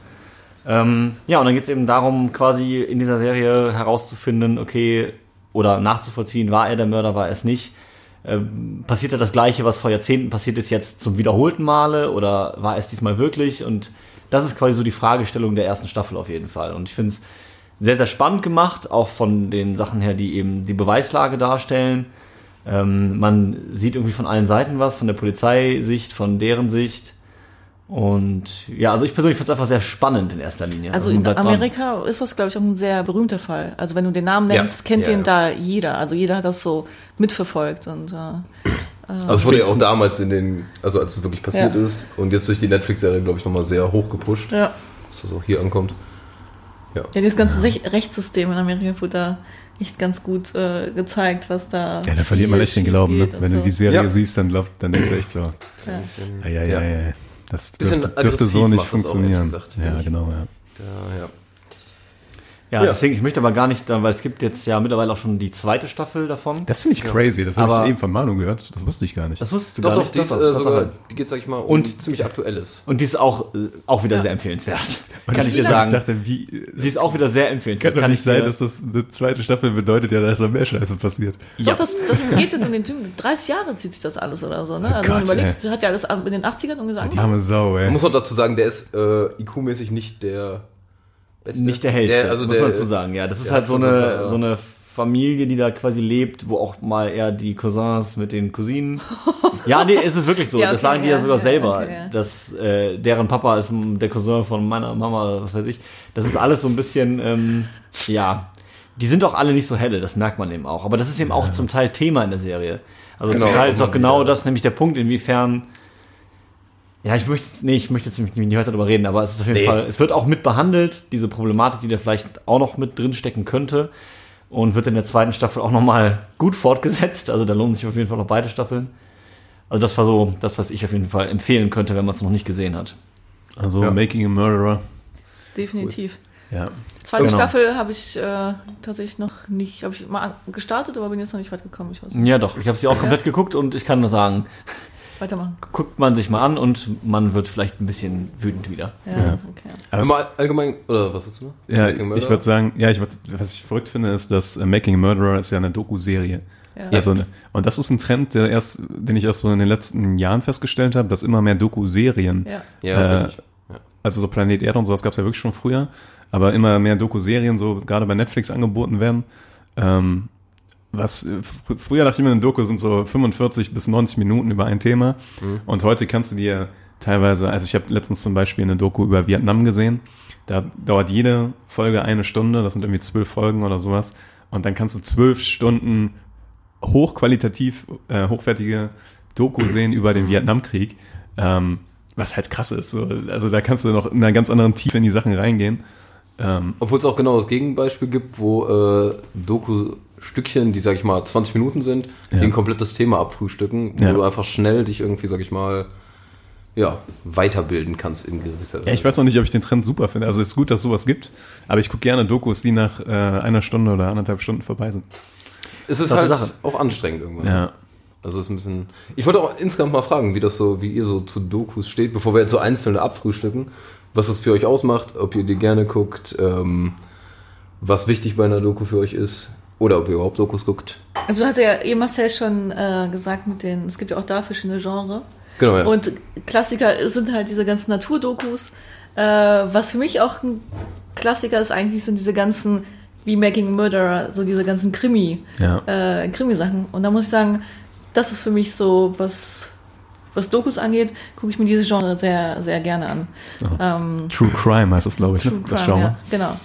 Speaker 4: Ähm, ja, und dann geht es eben darum, quasi in dieser Serie herauszufinden, okay, oder nachzuvollziehen, war er der Mörder, war er es nicht. Ähm, passiert ja das Gleiche, was vor Jahrzehnten passiert ist, jetzt zum wiederholten Male oder war es diesmal wirklich? Und das ist quasi so die Fragestellung der ersten Staffel auf jeden Fall. Und ich finde es sehr, sehr spannend gemacht, auch von den Sachen her, die eben die Beweislage darstellen. Ähm, man sieht irgendwie von allen Seiten was, von der Polizeisicht, von deren Sicht. Und ja, also ich persönlich fand es einfach sehr spannend in erster Linie.
Speaker 7: Also
Speaker 4: man
Speaker 7: in
Speaker 4: bleibt dran.
Speaker 7: Amerika ist das, glaube ich, auch ein sehr berühmter Fall. Also wenn du den Namen
Speaker 6: Ja.
Speaker 7: nennst, kennt
Speaker 6: Ja,
Speaker 7: den
Speaker 6: ja.
Speaker 7: da jeder. Also jeder hat das so mitverfolgt. Und äh,
Speaker 6: Also es wurde ja auch damals in den, also als es wirklich passiert
Speaker 7: Ja.
Speaker 6: ist und jetzt durch die Netflix-Serie, glaube ich, nochmal sehr hoch gepusht,
Speaker 7: ja.
Speaker 6: dass das auch hier ankommt.
Speaker 7: ja, dieses ganze Rechtssystem in Amerika wurde da echt ganz gut äh, gezeigt, was da.
Speaker 5: Ja, da verliert man echt den Glauben, ne? Wenn
Speaker 7: und
Speaker 5: du die
Speaker 7: so.
Speaker 5: Serie
Speaker 6: Ja.
Speaker 5: siehst, dann, glaubst, dann denkst du echt so,
Speaker 7: Ja.
Speaker 5: ja, ja, ja,
Speaker 6: Ja.
Speaker 5: ja. Das dürfte, dürfte so nicht funktionieren.
Speaker 6: gesagt,
Speaker 5: ja, genau, ja.
Speaker 6: Ja, ja.
Speaker 4: Ja,
Speaker 6: Ja.
Speaker 4: deswegen, ich möchte aber gar nicht, weil es gibt jetzt ja mittlerweile auch schon die zweite Staffel davon.
Speaker 5: Das finde ich crazy. Das habe ich eben von Manu gehört. Das wusste ich gar nicht.
Speaker 4: Das wusstest du
Speaker 6: Doch,
Speaker 4: gar
Speaker 6: doch,
Speaker 4: nicht.
Speaker 6: die ist
Speaker 4: Doch,
Speaker 6: äh,
Speaker 4: doch,
Speaker 6: sogar,
Speaker 4: doch.
Speaker 6: die geht, sag ich mal, um
Speaker 4: Und-
Speaker 6: ziemlich aktuelles.
Speaker 4: Und die ist auch, äh, auch wieder sehr empfehlenswert. Kann ich dir
Speaker 5: Ich
Speaker 4: sagen.
Speaker 5: dachte, wie,
Speaker 4: Sie ist auch wieder sehr
Speaker 5: kann
Speaker 4: empfehlenswert.
Speaker 5: doch
Speaker 4: Kann
Speaker 5: nicht
Speaker 4: ich
Speaker 5: sein,
Speaker 4: dir,
Speaker 5: dass das eine zweite Staffel bedeutet, ja, dass da mehr Scheiße passiert.
Speaker 4: ja.
Speaker 7: Doch, das, das geht jetzt um den Typen. 30 Jahre zieht sich das alles oder so, ne? Also
Speaker 5: Gott,
Speaker 7: man überlegt, hat ja alles in den 80ern irgendwie so
Speaker 5: Die arme Sau, ey.
Speaker 6: Man muss auch dazu sagen, der ist äh, IQ-mäßig nicht der Beste.
Speaker 4: nicht der hellste,
Speaker 6: Der, also
Speaker 4: muss
Speaker 6: der,
Speaker 4: man dazu sagen. Ja, das ist halt so eine, so eine Familie, die da quasi lebt, wo auch mal eher die Cousins mit den Cousinen. Ja, nee, es ist wirklich so.
Speaker 7: Ja,
Speaker 4: das
Speaker 7: okay,
Speaker 4: sagen die ja
Speaker 7: ja,
Speaker 4: sogar
Speaker 7: ja,
Speaker 4: selber,
Speaker 7: okay,
Speaker 4: dass äh, deren Papa ist der Cousin von meiner Mama, was weiß ich. Das ist alles so ein bisschen, ähm, ja. Die sind auch alle nicht so helle, das merkt man eben auch. Aber das ist eben auch zum Teil Thema in der Serie. Also
Speaker 6: Genau,
Speaker 4: zum Teil ist auch genau das, nämlich der Punkt, inwiefern ja, ich möchte jetzt, nee, ich möchte jetzt nicht, nicht weiter darüber reden, aber es ist auf jeden
Speaker 6: Nee.
Speaker 4: Fall, es wird auch mit behandelt, diese Problematik, die da vielleicht auch noch mit drin stecken könnte und wird in der zweiten Staffel auch nochmal gut fortgesetzt. Also da lohnen sich auf jeden Fall noch beide Staffeln. Also das war so das, was ich auf jeden Fall empfehlen könnte, wenn man es noch nicht gesehen hat.
Speaker 5: Also
Speaker 6: Ja.
Speaker 5: Making a Murderer.
Speaker 7: Definitiv.
Speaker 5: Ja.
Speaker 7: Zweite
Speaker 4: Genau.
Speaker 7: Staffel habe ich äh, tatsächlich noch nicht, habe ich mal gestartet, aber bin jetzt noch nicht weit gekommen. Ich weiß nicht.
Speaker 4: Ja, doch. Ich habe sie auch komplett geguckt und ich kann nur sagen,
Speaker 7: Weitermachen.
Speaker 4: guckt man sich mal an und man wird vielleicht ein bisschen wütend wieder.
Speaker 7: Ja,
Speaker 5: Ja.
Speaker 7: okay.
Speaker 5: Aber
Speaker 6: allgemein, oder was willst du noch?
Speaker 5: ja, ich würde sagen, ja, ich würd, was ich verrückt finde, ist, dass äh, Making a Murderer ist ja eine Doku-Serie.
Speaker 7: Ja.
Speaker 5: Also, und das ist ein Trend, der erst, den ich erst so in den letzten Jahren festgestellt habe, dass immer mehr Doku-Serien
Speaker 7: Ja.
Speaker 6: Ja,
Speaker 5: äh,
Speaker 6: richtig. Ja.
Speaker 5: also so Planet Erde und sowas gab es ja wirklich schon früher, aber immer mehr Doku-Serien so gerade bei Netflix angeboten werden. Ähm, was äh, fr früher dachte ich mir, eine Doku sind so 45 bis 90 Minuten über ein Thema und heute kannst du dir teilweise, also ich habe letztens zum Beispiel eine Doku über Vietnam gesehen, da dauert jede Folge eine Stunde, das sind irgendwie zwölf Folgen oder sowas und dann kannst du zwölf Stunden hochqualitativ, äh, hochwertige Doku sehen über den Vietnamkrieg, ähm, was halt krass ist. So. Also da kannst du noch in einer ganz anderen Tiefe in die Sachen reingehen. Ähm,
Speaker 6: Obwohl es auch genau das Gegenbeispiel gibt, wo äh, Doku-Stückchen, die, sag ich mal, 20 Minuten sind, die ein komplettes Thema abfrühstücken, wo
Speaker 5: Ja.
Speaker 6: du einfach schnell dich irgendwie, sag ich mal, ja, weiterbilden kannst in gewisser
Speaker 5: ja, ich weiß noch nicht, ob ich den Trend super finde. Also es ist gut, dass sowas gibt, aber ich gucke gerne Dokus, die nach äh, einer Stunde oder anderthalb Stunden vorbei sind.
Speaker 6: Es ist
Speaker 4: Das
Speaker 6: halt
Speaker 4: Sache.
Speaker 6: auch anstrengend irgendwann.
Speaker 5: Ja.
Speaker 6: Also es ist ein bisschen. Ich wollte auch insgesamt mal fragen, wie das so, wie ihr so zu Dokus steht, bevor wir jetzt so einzelne abfrühstücken, was es für euch ausmacht, ob ihr die gerne guckt, ähm, was wichtig bei einer Doku für euch ist, oder ob ihr überhaupt Dokus guckt.
Speaker 7: Also hatte ja eh Marcel schon äh, gesagt mit den, es gibt ja auch da verschiedene Genre.
Speaker 6: Genau, ja.
Speaker 7: Und Klassiker sind halt diese ganzen Naturdokus. Äh, was für mich auch ein Klassiker ist eigentlich, sind diese ganzen, wie Making Murderer, so diese ganzen Krimi,
Speaker 5: Ja.
Speaker 7: äh, Krimi-Sachen. Und da muss ich sagen, das ist für mich so, was, was Dokus angeht, gucke ich mir diese Genre sehr, sehr gerne an. Ähm,
Speaker 5: True Crime heißt das, glaube ich,
Speaker 7: True
Speaker 5: ne? das
Speaker 7: Crime,
Speaker 5: Genre.
Speaker 7: ja, genau.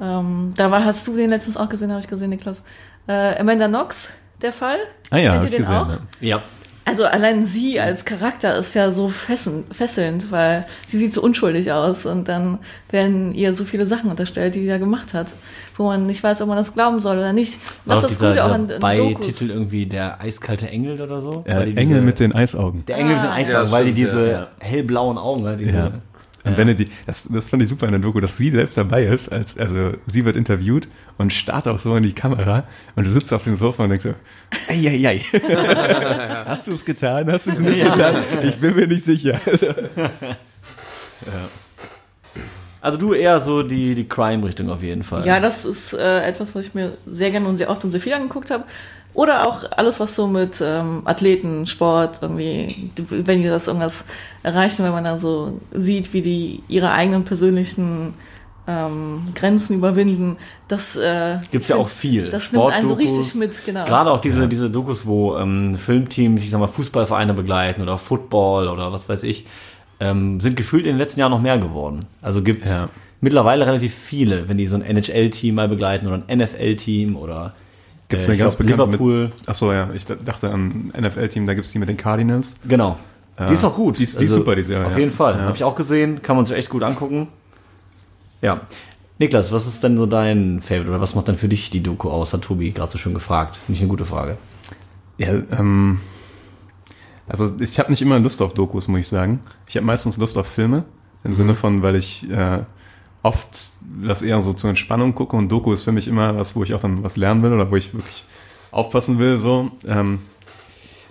Speaker 7: Ähm, da war, hast du den letztens auch gesehen, habe ich gesehen, Niklas. Äh, Amanda Knox, der Fall.
Speaker 5: Ah ja,
Speaker 7: Kennt ihr
Speaker 5: ich
Speaker 7: den
Speaker 5: gesehen.
Speaker 7: auch?
Speaker 5: Ja.
Speaker 4: Ja.
Speaker 7: Also allein sie als Charakter ist ja so fesselnd, fesselnd, weil sie sieht so unschuldig aus und dann werden ihr so viele Sachen unterstellt, die sie da gemacht hat, wo man nicht weiß, ob man das glauben soll oder nicht. Das ist das Gute auch an, an Dokus.
Speaker 4: Beititel irgendwie der eiskalte Engel oder so?
Speaker 5: Ja,
Speaker 4: Weil die
Speaker 5: Engel
Speaker 4: diese-
Speaker 5: mit den Eisaugen.
Speaker 4: Der Engel mit den
Speaker 7: Ah,
Speaker 4: Eisaugen,
Speaker 6: ja,
Speaker 4: weil die diese
Speaker 6: ja.
Speaker 4: hellblauen Augen hat. Diese,
Speaker 5: Ja. Und wenn er die, das, das fand ich super in der Doku, dass sie selbst dabei ist, als, also sie wird interviewt und starrt auch so in die Kamera und du sitzt auf dem Sofa und denkst so, ei, ei, ei. Hast du es getan? Hast du es nicht getan? Ich bin mir nicht sicher.
Speaker 4: Also du eher so die, die Crime-Richtung auf jeden Fall.
Speaker 7: Ja, das ist äh, etwas, was ich mir sehr gerne und sehr oft und sehr viel angeguckt habe. Oder auch alles, was so mit ähm, Athleten, Sport, irgendwie, wenn die das irgendwas erreichen, wenn man da so sieht, wie die ihre eigenen persönlichen ähm, Grenzen überwinden, das äh,
Speaker 4: Gibt's ja auch viel.
Speaker 7: Das nimmt einen so richtig mit, genau.
Speaker 4: Gerade auch diese, diese Dokus, wo ähm, Filmteams, ich sag mal, Fußballvereine begleiten oder Football oder was weiß ich, ähm, sind gefühlt in den letzten Jahren noch mehr geworden. Also gibt's
Speaker 5: Ja.
Speaker 4: mittlerweile relativ viele, wenn die so ein NHL-Team mal begleiten oder ein NFL-Team oder
Speaker 5: Gibt's
Speaker 4: äh,
Speaker 5: eine ganz
Speaker 4: glaub,
Speaker 5: bekannte
Speaker 4: Liverpool.
Speaker 5: Mit, achso, ja, ich dachte an NFL-Team, da gibt's die mit den Cardinals.
Speaker 4: Genau. Die ist auch gut. Also
Speaker 5: Die ist- die ist super, die Serie,
Speaker 4: Auf
Speaker 5: ja.
Speaker 4: jeden Fall.
Speaker 5: Ja.
Speaker 4: Habe ich auch gesehen. Kann man sich echt gut angucken. Ja. Niklas, was ist denn so dein Favorite oder was macht denn für dich die Doku aus? Hat Tobi gerade so schön gefragt. Finde ich eine gute Frage.
Speaker 5: Ja, ähm, also ich habe nicht immer Lust auf Dokus, muss ich sagen. Ich habe meistens Lust auf Filme, im Sinne von, weil ich äh, oft das eher so zur Entspannung gucke und Doku ist für mich immer was, wo ich auch dann was lernen will oder wo ich wirklich aufpassen will. So. Ähm,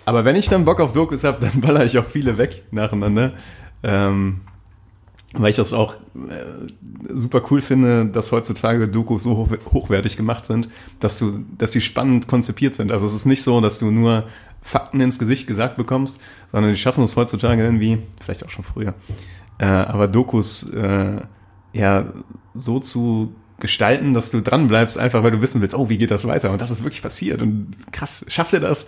Speaker 5: aber wenn ich dann Bock auf Dokus habe, dann baller ich auch viele weg nacheinander. Ähm, weil ich das auch äh, super cool finde, dass heutzutage Dokus so hoch, hochwertig gemacht sind, dass du, dass die spannend konzipiert sind. Also es ist nicht so, dass du nur Fakten ins Gesicht gesagt bekommst, sondern die schaffen es heutzutage irgendwie, vielleicht auch schon früher, äh, aber Dokus äh, ja so zu gestalten, dass du dran bleibst, einfach weil du wissen willst, oh, wie geht das weiter? Und das ist wirklich passiert und krass, schafft er das?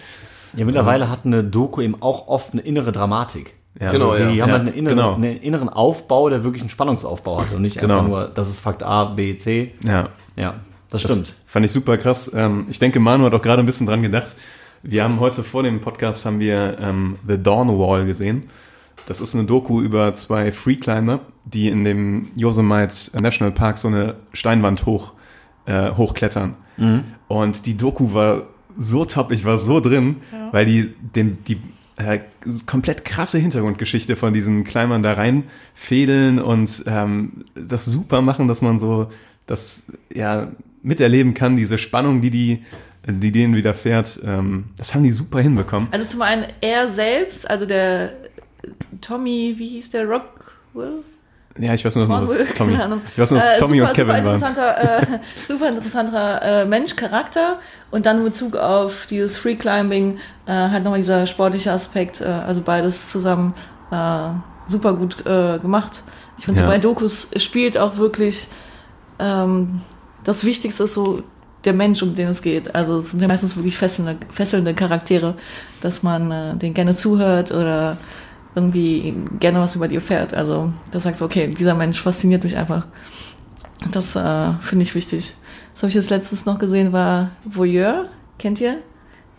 Speaker 4: Ja, mittlerweile hat eine Doku eben auch oft eine innere Dramatik.
Speaker 5: Ja,
Speaker 6: Genau,
Speaker 4: die
Speaker 6: ja.
Speaker 4: haben
Speaker 5: Ja,
Speaker 4: halt eine innere,
Speaker 5: genau.
Speaker 4: einen inneren Aufbau, der wirklich einen Spannungsaufbau hat und nicht
Speaker 5: Genau.
Speaker 4: einfach nur, das ist Fakt A, B, C.
Speaker 5: Ja,
Speaker 4: Ja, das,
Speaker 5: Das
Speaker 4: stimmt.
Speaker 5: Fand ich super krass. Ähm, ich denke, Manu hat auch gerade ein bisschen dran gedacht. Wir haben heute vor dem Podcast haben wir ähm, The Dawn Wall gesehen. Das ist eine Doku über zwei Freeclimber, die in dem Yosemite National Park so eine Steinwand hoch, äh, hochklettern. Und die Doku war so top, ich war so drin, weil die den, die äh, komplett krasse Hintergrundgeschichte von diesen Climbern da reinfädeln und ähm, das super machen, dass man so das ja miterleben kann, diese Spannung, die die die denen widerfährt. Ähm, das haben die super hinbekommen.
Speaker 7: Also zum einen er selbst, also der Tommy, wie hieß der Rockwell?
Speaker 5: Ja, ich weiß nur, dass das Tommy. Ich weiß nur, dass
Speaker 7: Äh,
Speaker 5: Tommy
Speaker 7: super,
Speaker 5: und Kevin
Speaker 7: super
Speaker 5: waren.
Speaker 7: interessanter, äh, super interessanter äh, Mensch, Charakter und dann in Bezug auf dieses Free Climbing äh, halt nochmal dieser sportliche Aspekt, äh, also beides zusammen äh, super gut äh, gemacht. Ich finde,
Speaker 5: Ja.
Speaker 7: so bei Dokus spielt auch wirklich ähm, das Wichtigste ist so der Mensch, um den es geht. Also es sind ja meistens wirklich fesselnde, fesselnde Charaktere, dass man äh, denen gerne zuhört oder irgendwie gerne was über die erfährt. Also da sagst du, okay, dieser Mensch fasziniert mich einfach. Das äh, finde ich wichtig. Was habe ich jetzt letztens noch gesehen, war Voyeur. Kennt ihr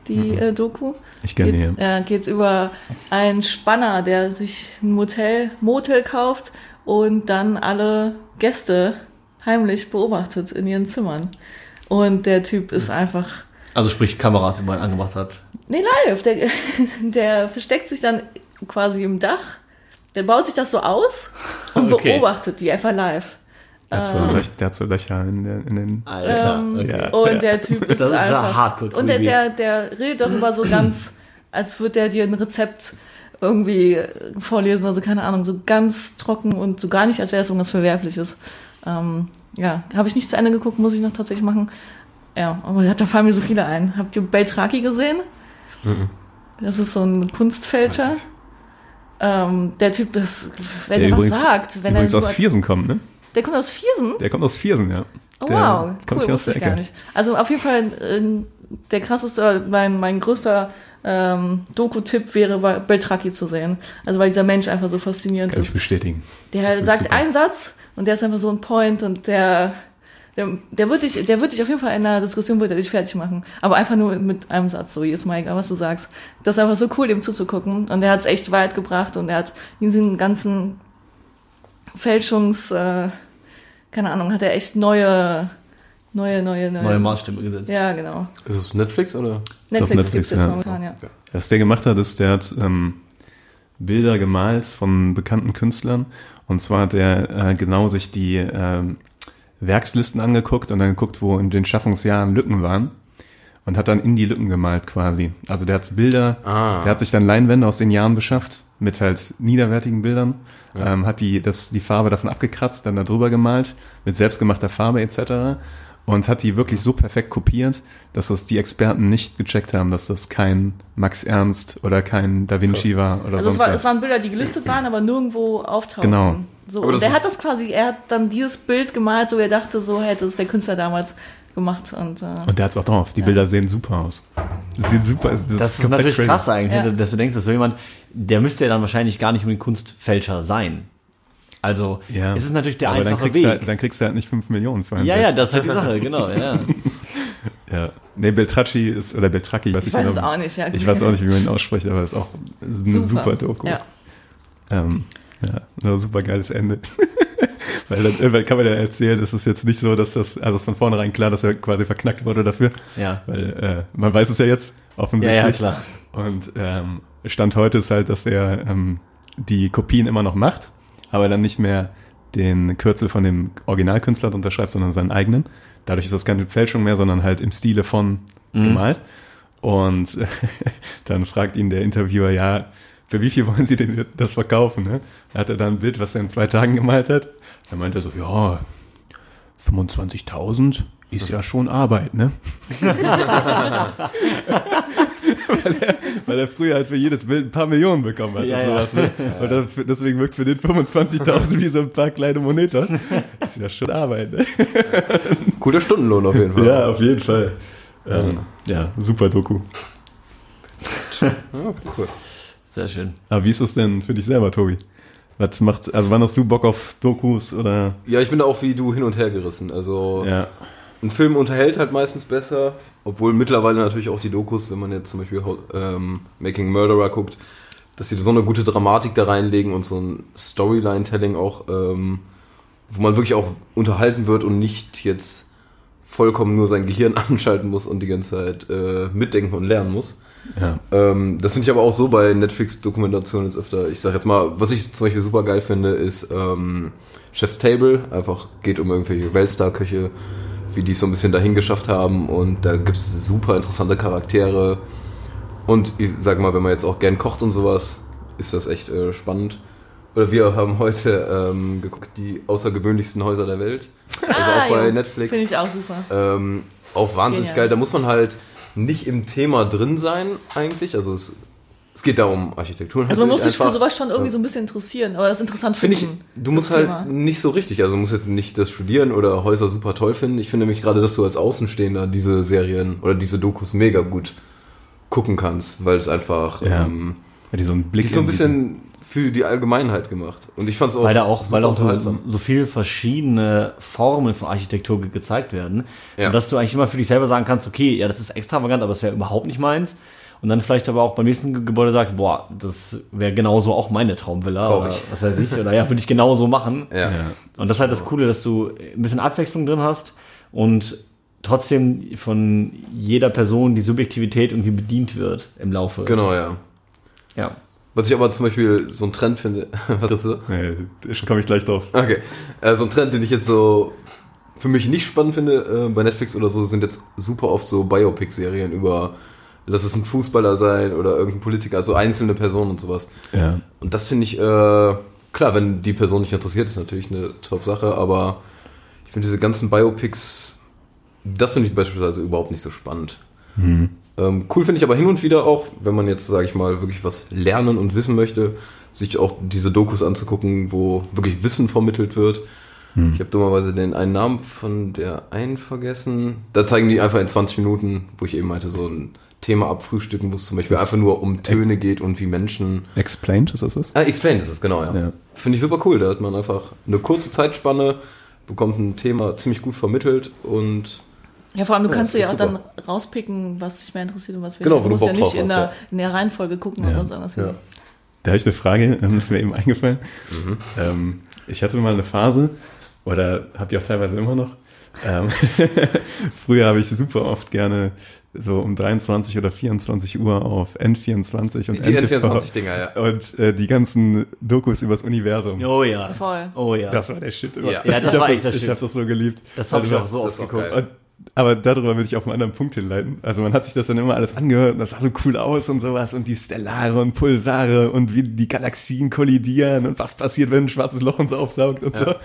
Speaker 7: die äh, Doku?
Speaker 5: Ich kenne
Speaker 7: geht,
Speaker 5: die.
Speaker 7: äh, geht's über einen Spanner, der sich ein Motel, Motel kauft und dann alle Gäste heimlich beobachtet in ihren Zimmern. Und der Typ ist einfach,
Speaker 4: Also sprich Kameras überall angemacht hat.
Speaker 7: nee, live. Der, der versteckt sich dann quasi im Dach. Der baut sich das so aus und
Speaker 4: Okay.
Speaker 7: beobachtet die einfach live.
Speaker 5: Der hat so, Löch, der hat so Löcher in, der, in den.
Speaker 4: Alter.
Speaker 7: Ähm,
Speaker 4: okay.
Speaker 7: Und der Typ ist
Speaker 4: Das ist ja
Speaker 7: einfach.
Speaker 4: hardcore
Speaker 7: und der, der, der redet darüber so ganz, als würde der dir ein Rezept irgendwie vorlesen, also keine Ahnung, so ganz trocken und so gar nicht, als wäre es irgendwas Verwerfliches. Ähm, ja, habe ich nicht zu Ende geguckt, muss ich noch tatsächlich machen. Ja, aber da fallen mir so viele ein. Habt ihr Beltraki gesehen? Das ist so ein Kunstfälscher. Ähm, der Typ ist, wenn
Speaker 5: der
Speaker 7: er
Speaker 5: übrigens,
Speaker 7: was sagt, wenn
Speaker 5: übrigens
Speaker 7: er
Speaker 5: aus Viersen kommt, ne?
Speaker 7: der kommt aus Viersen.
Speaker 5: Der kommt aus Viersen, ja.
Speaker 7: Oh,
Speaker 5: der
Speaker 7: wow,
Speaker 5: kommt
Speaker 7: cool,
Speaker 5: hier aus der
Speaker 7: ich gar
Speaker 5: Ecke.
Speaker 7: nicht. Also auf jeden Fall ähm, der krasseste, mein, mein größter ähm, Doku-Tipp wäre, Beltraki zu sehen. Also weil dieser Mensch einfach so faszinierend
Speaker 5: Kann ich
Speaker 7: ist.
Speaker 5: bestätigen. Das
Speaker 7: Der
Speaker 5: wird
Speaker 7: sagt
Speaker 5: super.
Speaker 7: einen Satz und der ist einfach so ein Point und der, der, der wird dich, der wird dich auf jeden Fall in einer Diskussion wird er dich fertig machen. Aber einfach nur mit einem Satz, so Mal, egal was du sagst. Das ist einfach so cool, dem zuzugucken. Und der hat es echt weit gebracht und er hat in diesen ganzen Fälschungs, äh, keine Ahnung, hat er echt neue, neue, neue, neue,
Speaker 4: Neue Maßstäbe gesetzt.
Speaker 7: Ja, genau.
Speaker 6: Ist es Netflix oder?
Speaker 5: Ist auf
Speaker 7: Netflix,
Speaker 5: Netflix,
Speaker 7: gibt's jetzt
Speaker 5: ja.
Speaker 7: momentan, ja.
Speaker 5: Was der gemacht hat, ist, der hat ähm, Bilder gemalt von bekannten Künstlern. Und zwar hat er äh, genau sich die ähm, Werkslisten angeguckt und dann geguckt, wo in den Schaffungsjahren Lücken waren. Und hat dann in die Lücken gemalt quasi. Also der hat Bilder,
Speaker 6: Ah.
Speaker 5: der hat sich dann Leinwände aus den Jahren beschafft mit halt niederwertigen Bildern, ähm, hat die, das, die Farbe davon abgekratzt, dann da drüber gemalt mit selbstgemachter Farbe etc. Und hat die wirklich so perfekt kopiert, dass das die Experten nicht gecheckt haben, dass das kein Max Ernst oder kein Da Vinci war oder
Speaker 7: Also es,
Speaker 5: sonst
Speaker 7: war,
Speaker 5: was.
Speaker 7: es waren Bilder, die gelistet waren, aber nirgendwo auftauchten.
Speaker 5: Genau.
Speaker 7: So, und der hat das quasi, er hat dann dieses Bild gemalt, so er dachte, so hätte es der Künstler damals gemacht. Und, äh,
Speaker 5: Und der hat's auch drauf. Die
Speaker 7: Ja.
Speaker 5: Bilder sehen super aus. Das sieht super Das,
Speaker 4: Das ist natürlich
Speaker 5: crazy.
Speaker 4: krass eigentlich,
Speaker 7: Ja.
Speaker 4: dass du denkst, dass so jemand, der müsste ja dann wahrscheinlich gar nicht unbedingt Kunstfälscher sein. Also,
Speaker 5: Ja.
Speaker 4: es ist natürlich der
Speaker 5: Aber dann
Speaker 4: einfache
Speaker 5: kriegst,
Speaker 4: Weg.
Speaker 5: du halt, dann kriegst du halt nicht 5 Millionen für ein
Speaker 4: ja,
Speaker 5: Bild.
Speaker 4: ja, das ist halt die Sache, genau, ja.
Speaker 5: Ja. Nee, Beltracci ist, oder Beltracchi, weiß
Speaker 7: ich
Speaker 5: ich
Speaker 7: weiß es
Speaker 5: genau.
Speaker 7: auch nicht, ja.
Speaker 5: Ich weiß auch nicht, wie man ihn ausspricht, aber das ist auch eine super, Doku.
Speaker 7: Ja.
Speaker 5: Ähm, ja, super geiles Ende. Weil dann irgendwann kann man ja erzählen, es ist jetzt nicht so, dass das, also es ist von vornherein klar, dass er quasi verknackt wurde dafür.
Speaker 4: Ja.
Speaker 5: Weil äh, man weiß es ja jetzt
Speaker 4: Ja,
Speaker 5: offensichtlich.
Speaker 4: ja, klar.
Speaker 5: Und ähm, Stand heute ist halt, dass er ähm, die Kopien immer noch macht, aber dann nicht mehr den Kürzel von dem Originalkünstler unterschreibt, sondern seinen eigenen. Dadurch ist das keine Fälschung mehr, sondern halt im Stile von gemalt. Und dann fragt ihn der Interviewer, ja, für wie viel wollen Sie denn das verkaufen? Ne? Da hat er dann ein Bild, was er in zwei Tagen gemalt hat. Dann meint er so, ja, 25.000 ist ja schon Arbeit, ne? weil, er, weil er früher halt für jedes Bild ein paar Millionen bekommen hat
Speaker 4: Ja,
Speaker 5: und
Speaker 4: ja.
Speaker 5: sowas. Ne? Und dann, deswegen wirkt für den 25.000 wie so ein paar kleine Monetos. Das ist ja schon Arbeit, ne?
Speaker 6: Cooler Stundenlohn auf jeden Fall.
Speaker 5: Ja, auf jeden Fall. Ähm, ja, super Doku.
Speaker 6: Ja, cool.
Speaker 4: Sehr schön.
Speaker 5: Aber wie ist das denn für dich selber, Tobi? Was macht, also wann hast du Bock auf Dokus oder?
Speaker 6: Ja, ich bin da auch wie du hin und her gerissen. Also
Speaker 5: Ja.
Speaker 6: ein Film unterhält halt meistens besser, obwohl mittlerweile natürlich auch die Dokus, wenn man jetzt zum Beispiel ähm, Making Murderer guckt, dass sie so eine gute Dramatik da reinlegen und so ein Storyline-Telling auch, ähm, wo man wirklich auch unterhalten wird und nicht jetzt vollkommen nur sein Gehirn anschalten muss und die ganze Zeit äh, mitdenken und lernen muss.
Speaker 5: Ja.
Speaker 6: Ähm, das finde ich aber auch so bei Netflix-Dokumentationen jetzt öfter. Ich sag jetzt mal, was ich zum Beispiel super geil finde, ist ähm, Chef's Table. Einfach geht um irgendwelche Weltstar-Köche, wie die es so ein bisschen dahin geschafft haben. Und da gibt es super interessante Charaktere. Und ich sag mal, wenn man jetzt auch gern kocht und sowas, ist das echt äh, spannend. Oder wir haben heute ähm, geguckt, die außergewöhnlichsten Häuser der Welt. Also
Speaker 7: Ah,
Speaker 6: auch bei
Speaker 7: jo.
Speaker 6: Netflix.
Speaker 7: Finde ich auch super.
Speaker 6: Ähm, auch wahnsinnig
Speaker 7: Genial.
Speaker 6: geil. Da muss man halt nicht im Thema drin sein, eigentlich. Also es, es geht da um Architektur.
Speaker 7: Also man muss sich für sowas schon irgendwie so ein bisschen interessieren oder das interessant
Speaker 6: Finde ich, du musst halt
Speaker 7: Thema.
Speaker 6: nicht so richtig, also du musst jetzt nicht das studieren oder Häuser super toll finden. Ich finde nämlich gerade, dass du als Außenstehender diese Serien oder diese Dokus mega gut gucken kannst, weil es einfach,
Speaker 5: Ja.
Speaker 6: ähm,
Speaker 5: Weil die so einen Blick
Speaker 6: die ist so ein bisschen für die Allgemeinheit gemacht. Und ich fand es auch
Speaker 4: Weil da auch, weil auch so, so viel verschiedene Formen von Architektur ge gezeigt werden,
Speaker 6: Ja.
Speaker 4: dass du eigentlich immer für dich selber sagen kannst, okay, ja, das ist extravagant, aber das wäre überhaupt nicht meins. Und dann vielleicht aber auch beim nächsten Ge- Gebäude sagst, boah, das wäre genauso auch meine Traumvilla oder
Speaker 6: ich.
Speaker 4: was weiß ich, oder ja, würde ich genauso machen.
Speaker 6: Ja.
Speaker 5: Ja.
Speaker 4: Und das ist halt das Coole, dass du ein bisschen Abwechslung drin hast und trotzdem von jeder Person die Subjektivität irgendwie bedient wird im Laufe.
Speaker 6: Genau, ja.
Speaker 4: Ja.
Speaker 6: Was ich aber zum Beispiel so ein Trend finde, was ist das?
Speaker 5: Nee, da komme ich gleich drauf.
Speaker 6: Okay. Äh, so ein Trend, den ich jetzt so für mich nicht spannend finde, äh, bei Netflix oder so, sind jetzt super oft so Biopic-Serien über, lass es ein Fußballer sein oder irgendein Politiker, also einzelne Personen und sowas.
Speaker 5: Ja.
Speaker 6: Und das finde ich, äh, klar, wenn die Person nicht interessiert, ist natürlich eine Top-Sache, aber ich finde diese ganzen Biopics, das finde ich beispielsweise überhaupt nicht so spannend. Ähm, cool finde ich aber hin und wieder auch, wenn man jetzt, sage ich mal, wirklich was lernen und wissen möchte, sich auch diese Dokus anzugucken, wo wirklich Wissen vermittelt wird. Ich habe dummerweise den einen Namen von der einen vergessen. Da zeigen die einfach in 20 Minuten, wo ich eben meinte, so ein Thema abfrühstücken, wo es zum Beispiel
Speaker 5: Das
Speaker 6: einfach nur um Töne geht und wie Menschen
Speaker 5: Explained, ist das das?
Speaker 6: Ah, Explained ist es, genau, ja.
Speaker 5: Ja.
Speaker 6: Finde ich super cool. Da hat man einfach eine kurze Zeitspanne, bekommt ein Thema ziemlich gut vermittelt und
Speaker 7: Ja, vor allem, du
Speaker 6: Ja,
Speaker 7: kannst dir ja auch
Speaker 6: echt
Speaker 7: dann
Speaker 6: super.
Speaker 7: rauspicken, was dich mehr interessiert und was
Speaker 6: Genau,
Speaker 7: weniger.
Speaker 6: wo du
Speaker 7: musst ja nicht in
Speaker 6: hast,
Speaker 7: der,
Speaker 6: ja.
Speaker 7: in der Reihenfolge gucken
Speaker 5: Ja.
Speaker 7: und sonst irgendwas.
Speaker 6: Ja.
Speaker 5: Da habe ich eine Frage, ähm, ist mir eben eingefallen.
Speaker 6: Mhm.
Speaker 5: Ähm, ich hatte mal eine Phase, oder habt ihr auch teilweise immer noch? Ähm, früher habe ich super oft gerne so um 23 oder 24 Uhr auf N24 und
Speaker 6: die
Speaker 5: NTV
Speaker 6: N24-Dinger, ja.
Speaker 5: und äh, die ganzen Dokus übers Universum.
Speaker 4: Oh ja.
Speaker 7: Voll.
Speaker 4: Oh ja.
Speaker 5: Das war der Shit. immer.
Speaker 6: Ja.
Speaker 4: Ja, das
Speaker 5: ich
Speaker 4: war echt der
Speaker 5: Ich
Speaker 4: Shit.
Speaker 5: habe das so geliebt.
Speaker 4: Das habe ich
Speaker 5: Also,
Speaker 4: auch so
Speaker 6: das
Speaker 4: oft geguckt.
Speaker 5: Aber darüber will ich auf einen anderen Punkt hinleiten. Also man hat sich das dann immer alles angehört und das sah so cool aus und sowas und die Stellare und Pulsare und wie die Galaxien kollidieren und was passiert, wenn ein schwarzes Loch uns aufsaugt und so.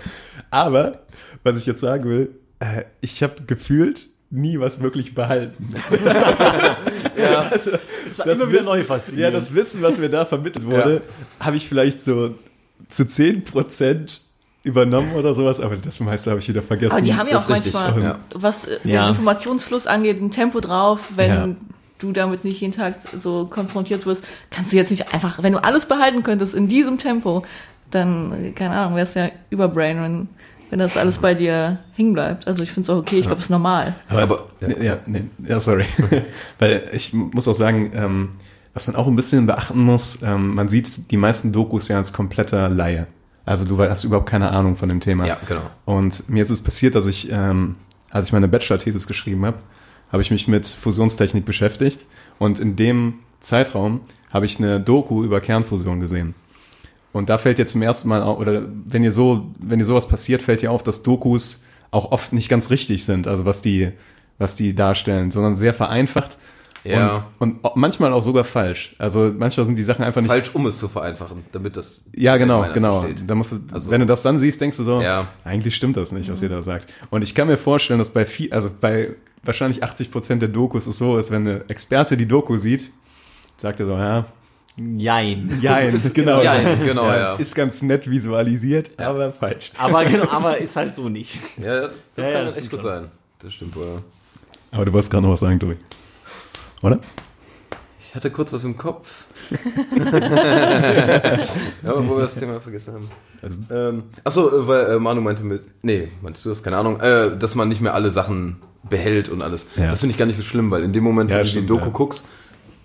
Speaker 5: Aber, was ich jetzt sagen will, äh, ich habe gefühlt nie was wirklich behalten.
Speaker 6: ja.
Speaker 5: Also,
Speaker 4: war immer wieder neu faszinierend.
Speaker 5: Ja, das Wissen, was mir da vermittelt wurde, habe ich vielleicht so zu 10% übernommen oder sowas, aber das meiste habe ich wieder vergessen.
Speaker 7: Aber die haben ja auch
Speaker 6: ist richtig,
Speaker 7: manchmal,
Speaker 6: ja.
Speaker 7: was äh, den
Speaker 4: Ja.
Speaker 7: Informationsfluss angeht, ein Tempo drauf, wenn
Speaker 5: Ja.
Speaker 7: du damit nicht jeden Tag so konfrontiert wirst, kannst du jetzt nicht einfach, wenn du alles behalten könntest in diesem Tempo, dann, keine Ahnung, wär's ja überbrain, wenn, wenn das alles bei dir hängen bleibt. Also ich finde es auch okay, ich glaube, es ist normal.
Speaker 5: Aber,
Speaker 6: Aber-
Speaker 5: ja, ja, nee, ja sorry. Weil ich muss auch sagen, ähm, was man auch ein bisschen beachten muss, ähm, man sieht die meisten Dokus ja als kompletter Laie. Also du hast überhaupt keine Ahnung von dem Thema.
Speaker 6: Ja, genau.
Speaker 5: Und mir ist es passiert, dass ich, ähm, als ich meine Bachelor-Thesis geschrieben habe, habe ich mich mit Fusionstechnik beschäftigt und in dem Zeitraum habe ich eine Doku über Kernfusion gesehen. Und da fällt dir zum ersten Mal auf, oder wenn ihr so, wenn dir sowas passiert, fällt dir auf, dass Dokus auch oft nicht ganz richtig sind, also was die, was die darstellen, sondern sehr vereinfacht
Speaker 6: Ja.
Speaker 5: und, und manchmal auch sogar falsch. Also manchmal sind die Sachen einfach nicht.
Speaker 6: Falsch, um es zu vereinfachen, damit das
Speaker 5: Ja, genau, genau. Da musst du,
Speaker 6: Also-
Speaker 5: wenn du das dann siehst, denkst du so,
Speaker 6: Ja.
Speaker 5: eigentlich stimmt das nicht, was ihr da sagt. Und ich kann mir vorstellen, dass bei viel, also bei wahrscheinlich 80 Prozent der Dokus es so ist, wenn eine Experte die Doku sieht, sagt er so, ja,
Speaker 4: Jein.
Speaker 5: jein, genau,
Speaker 6: Jein, genau, ja.
Speaker 5: ist ganz nett visualisiert, aber falsch.
Speaker 4: Aber, genau, aber ist halt so nicht.
Speaker 6: Ja, das
Speaker 4: Ja,
Speaker 6: kann
Speaker 4: ja,
Speaker 6: echt gut sein. Das stimmt wohl.
Speaker 5: Aber du wolltest gerade noch was sagen, Tobi. Oder?
Speaker 6: Ich hatte kurz was im Kopf. ja, aber wo wir das Thema vergessen haben.
Speaker 5: Also-
Speaker 6: ähm, achso, äh, weil äh, Manu meinte mit, nee, meinst du das? Keine Ahnung, äh, dass man nicht mehr alle Sachen behält und alles.
Speaker 5: Ja.
Speaker 6: Das finde ich gar nicht so schlimm, weil in dem Moment,
Speaker 5: Ja,
Speaker 6: wenn du
Speaker 5: stimmt,
Speaker 6: die Doku
Speaker 5: ja.
Speaker 6: guckst,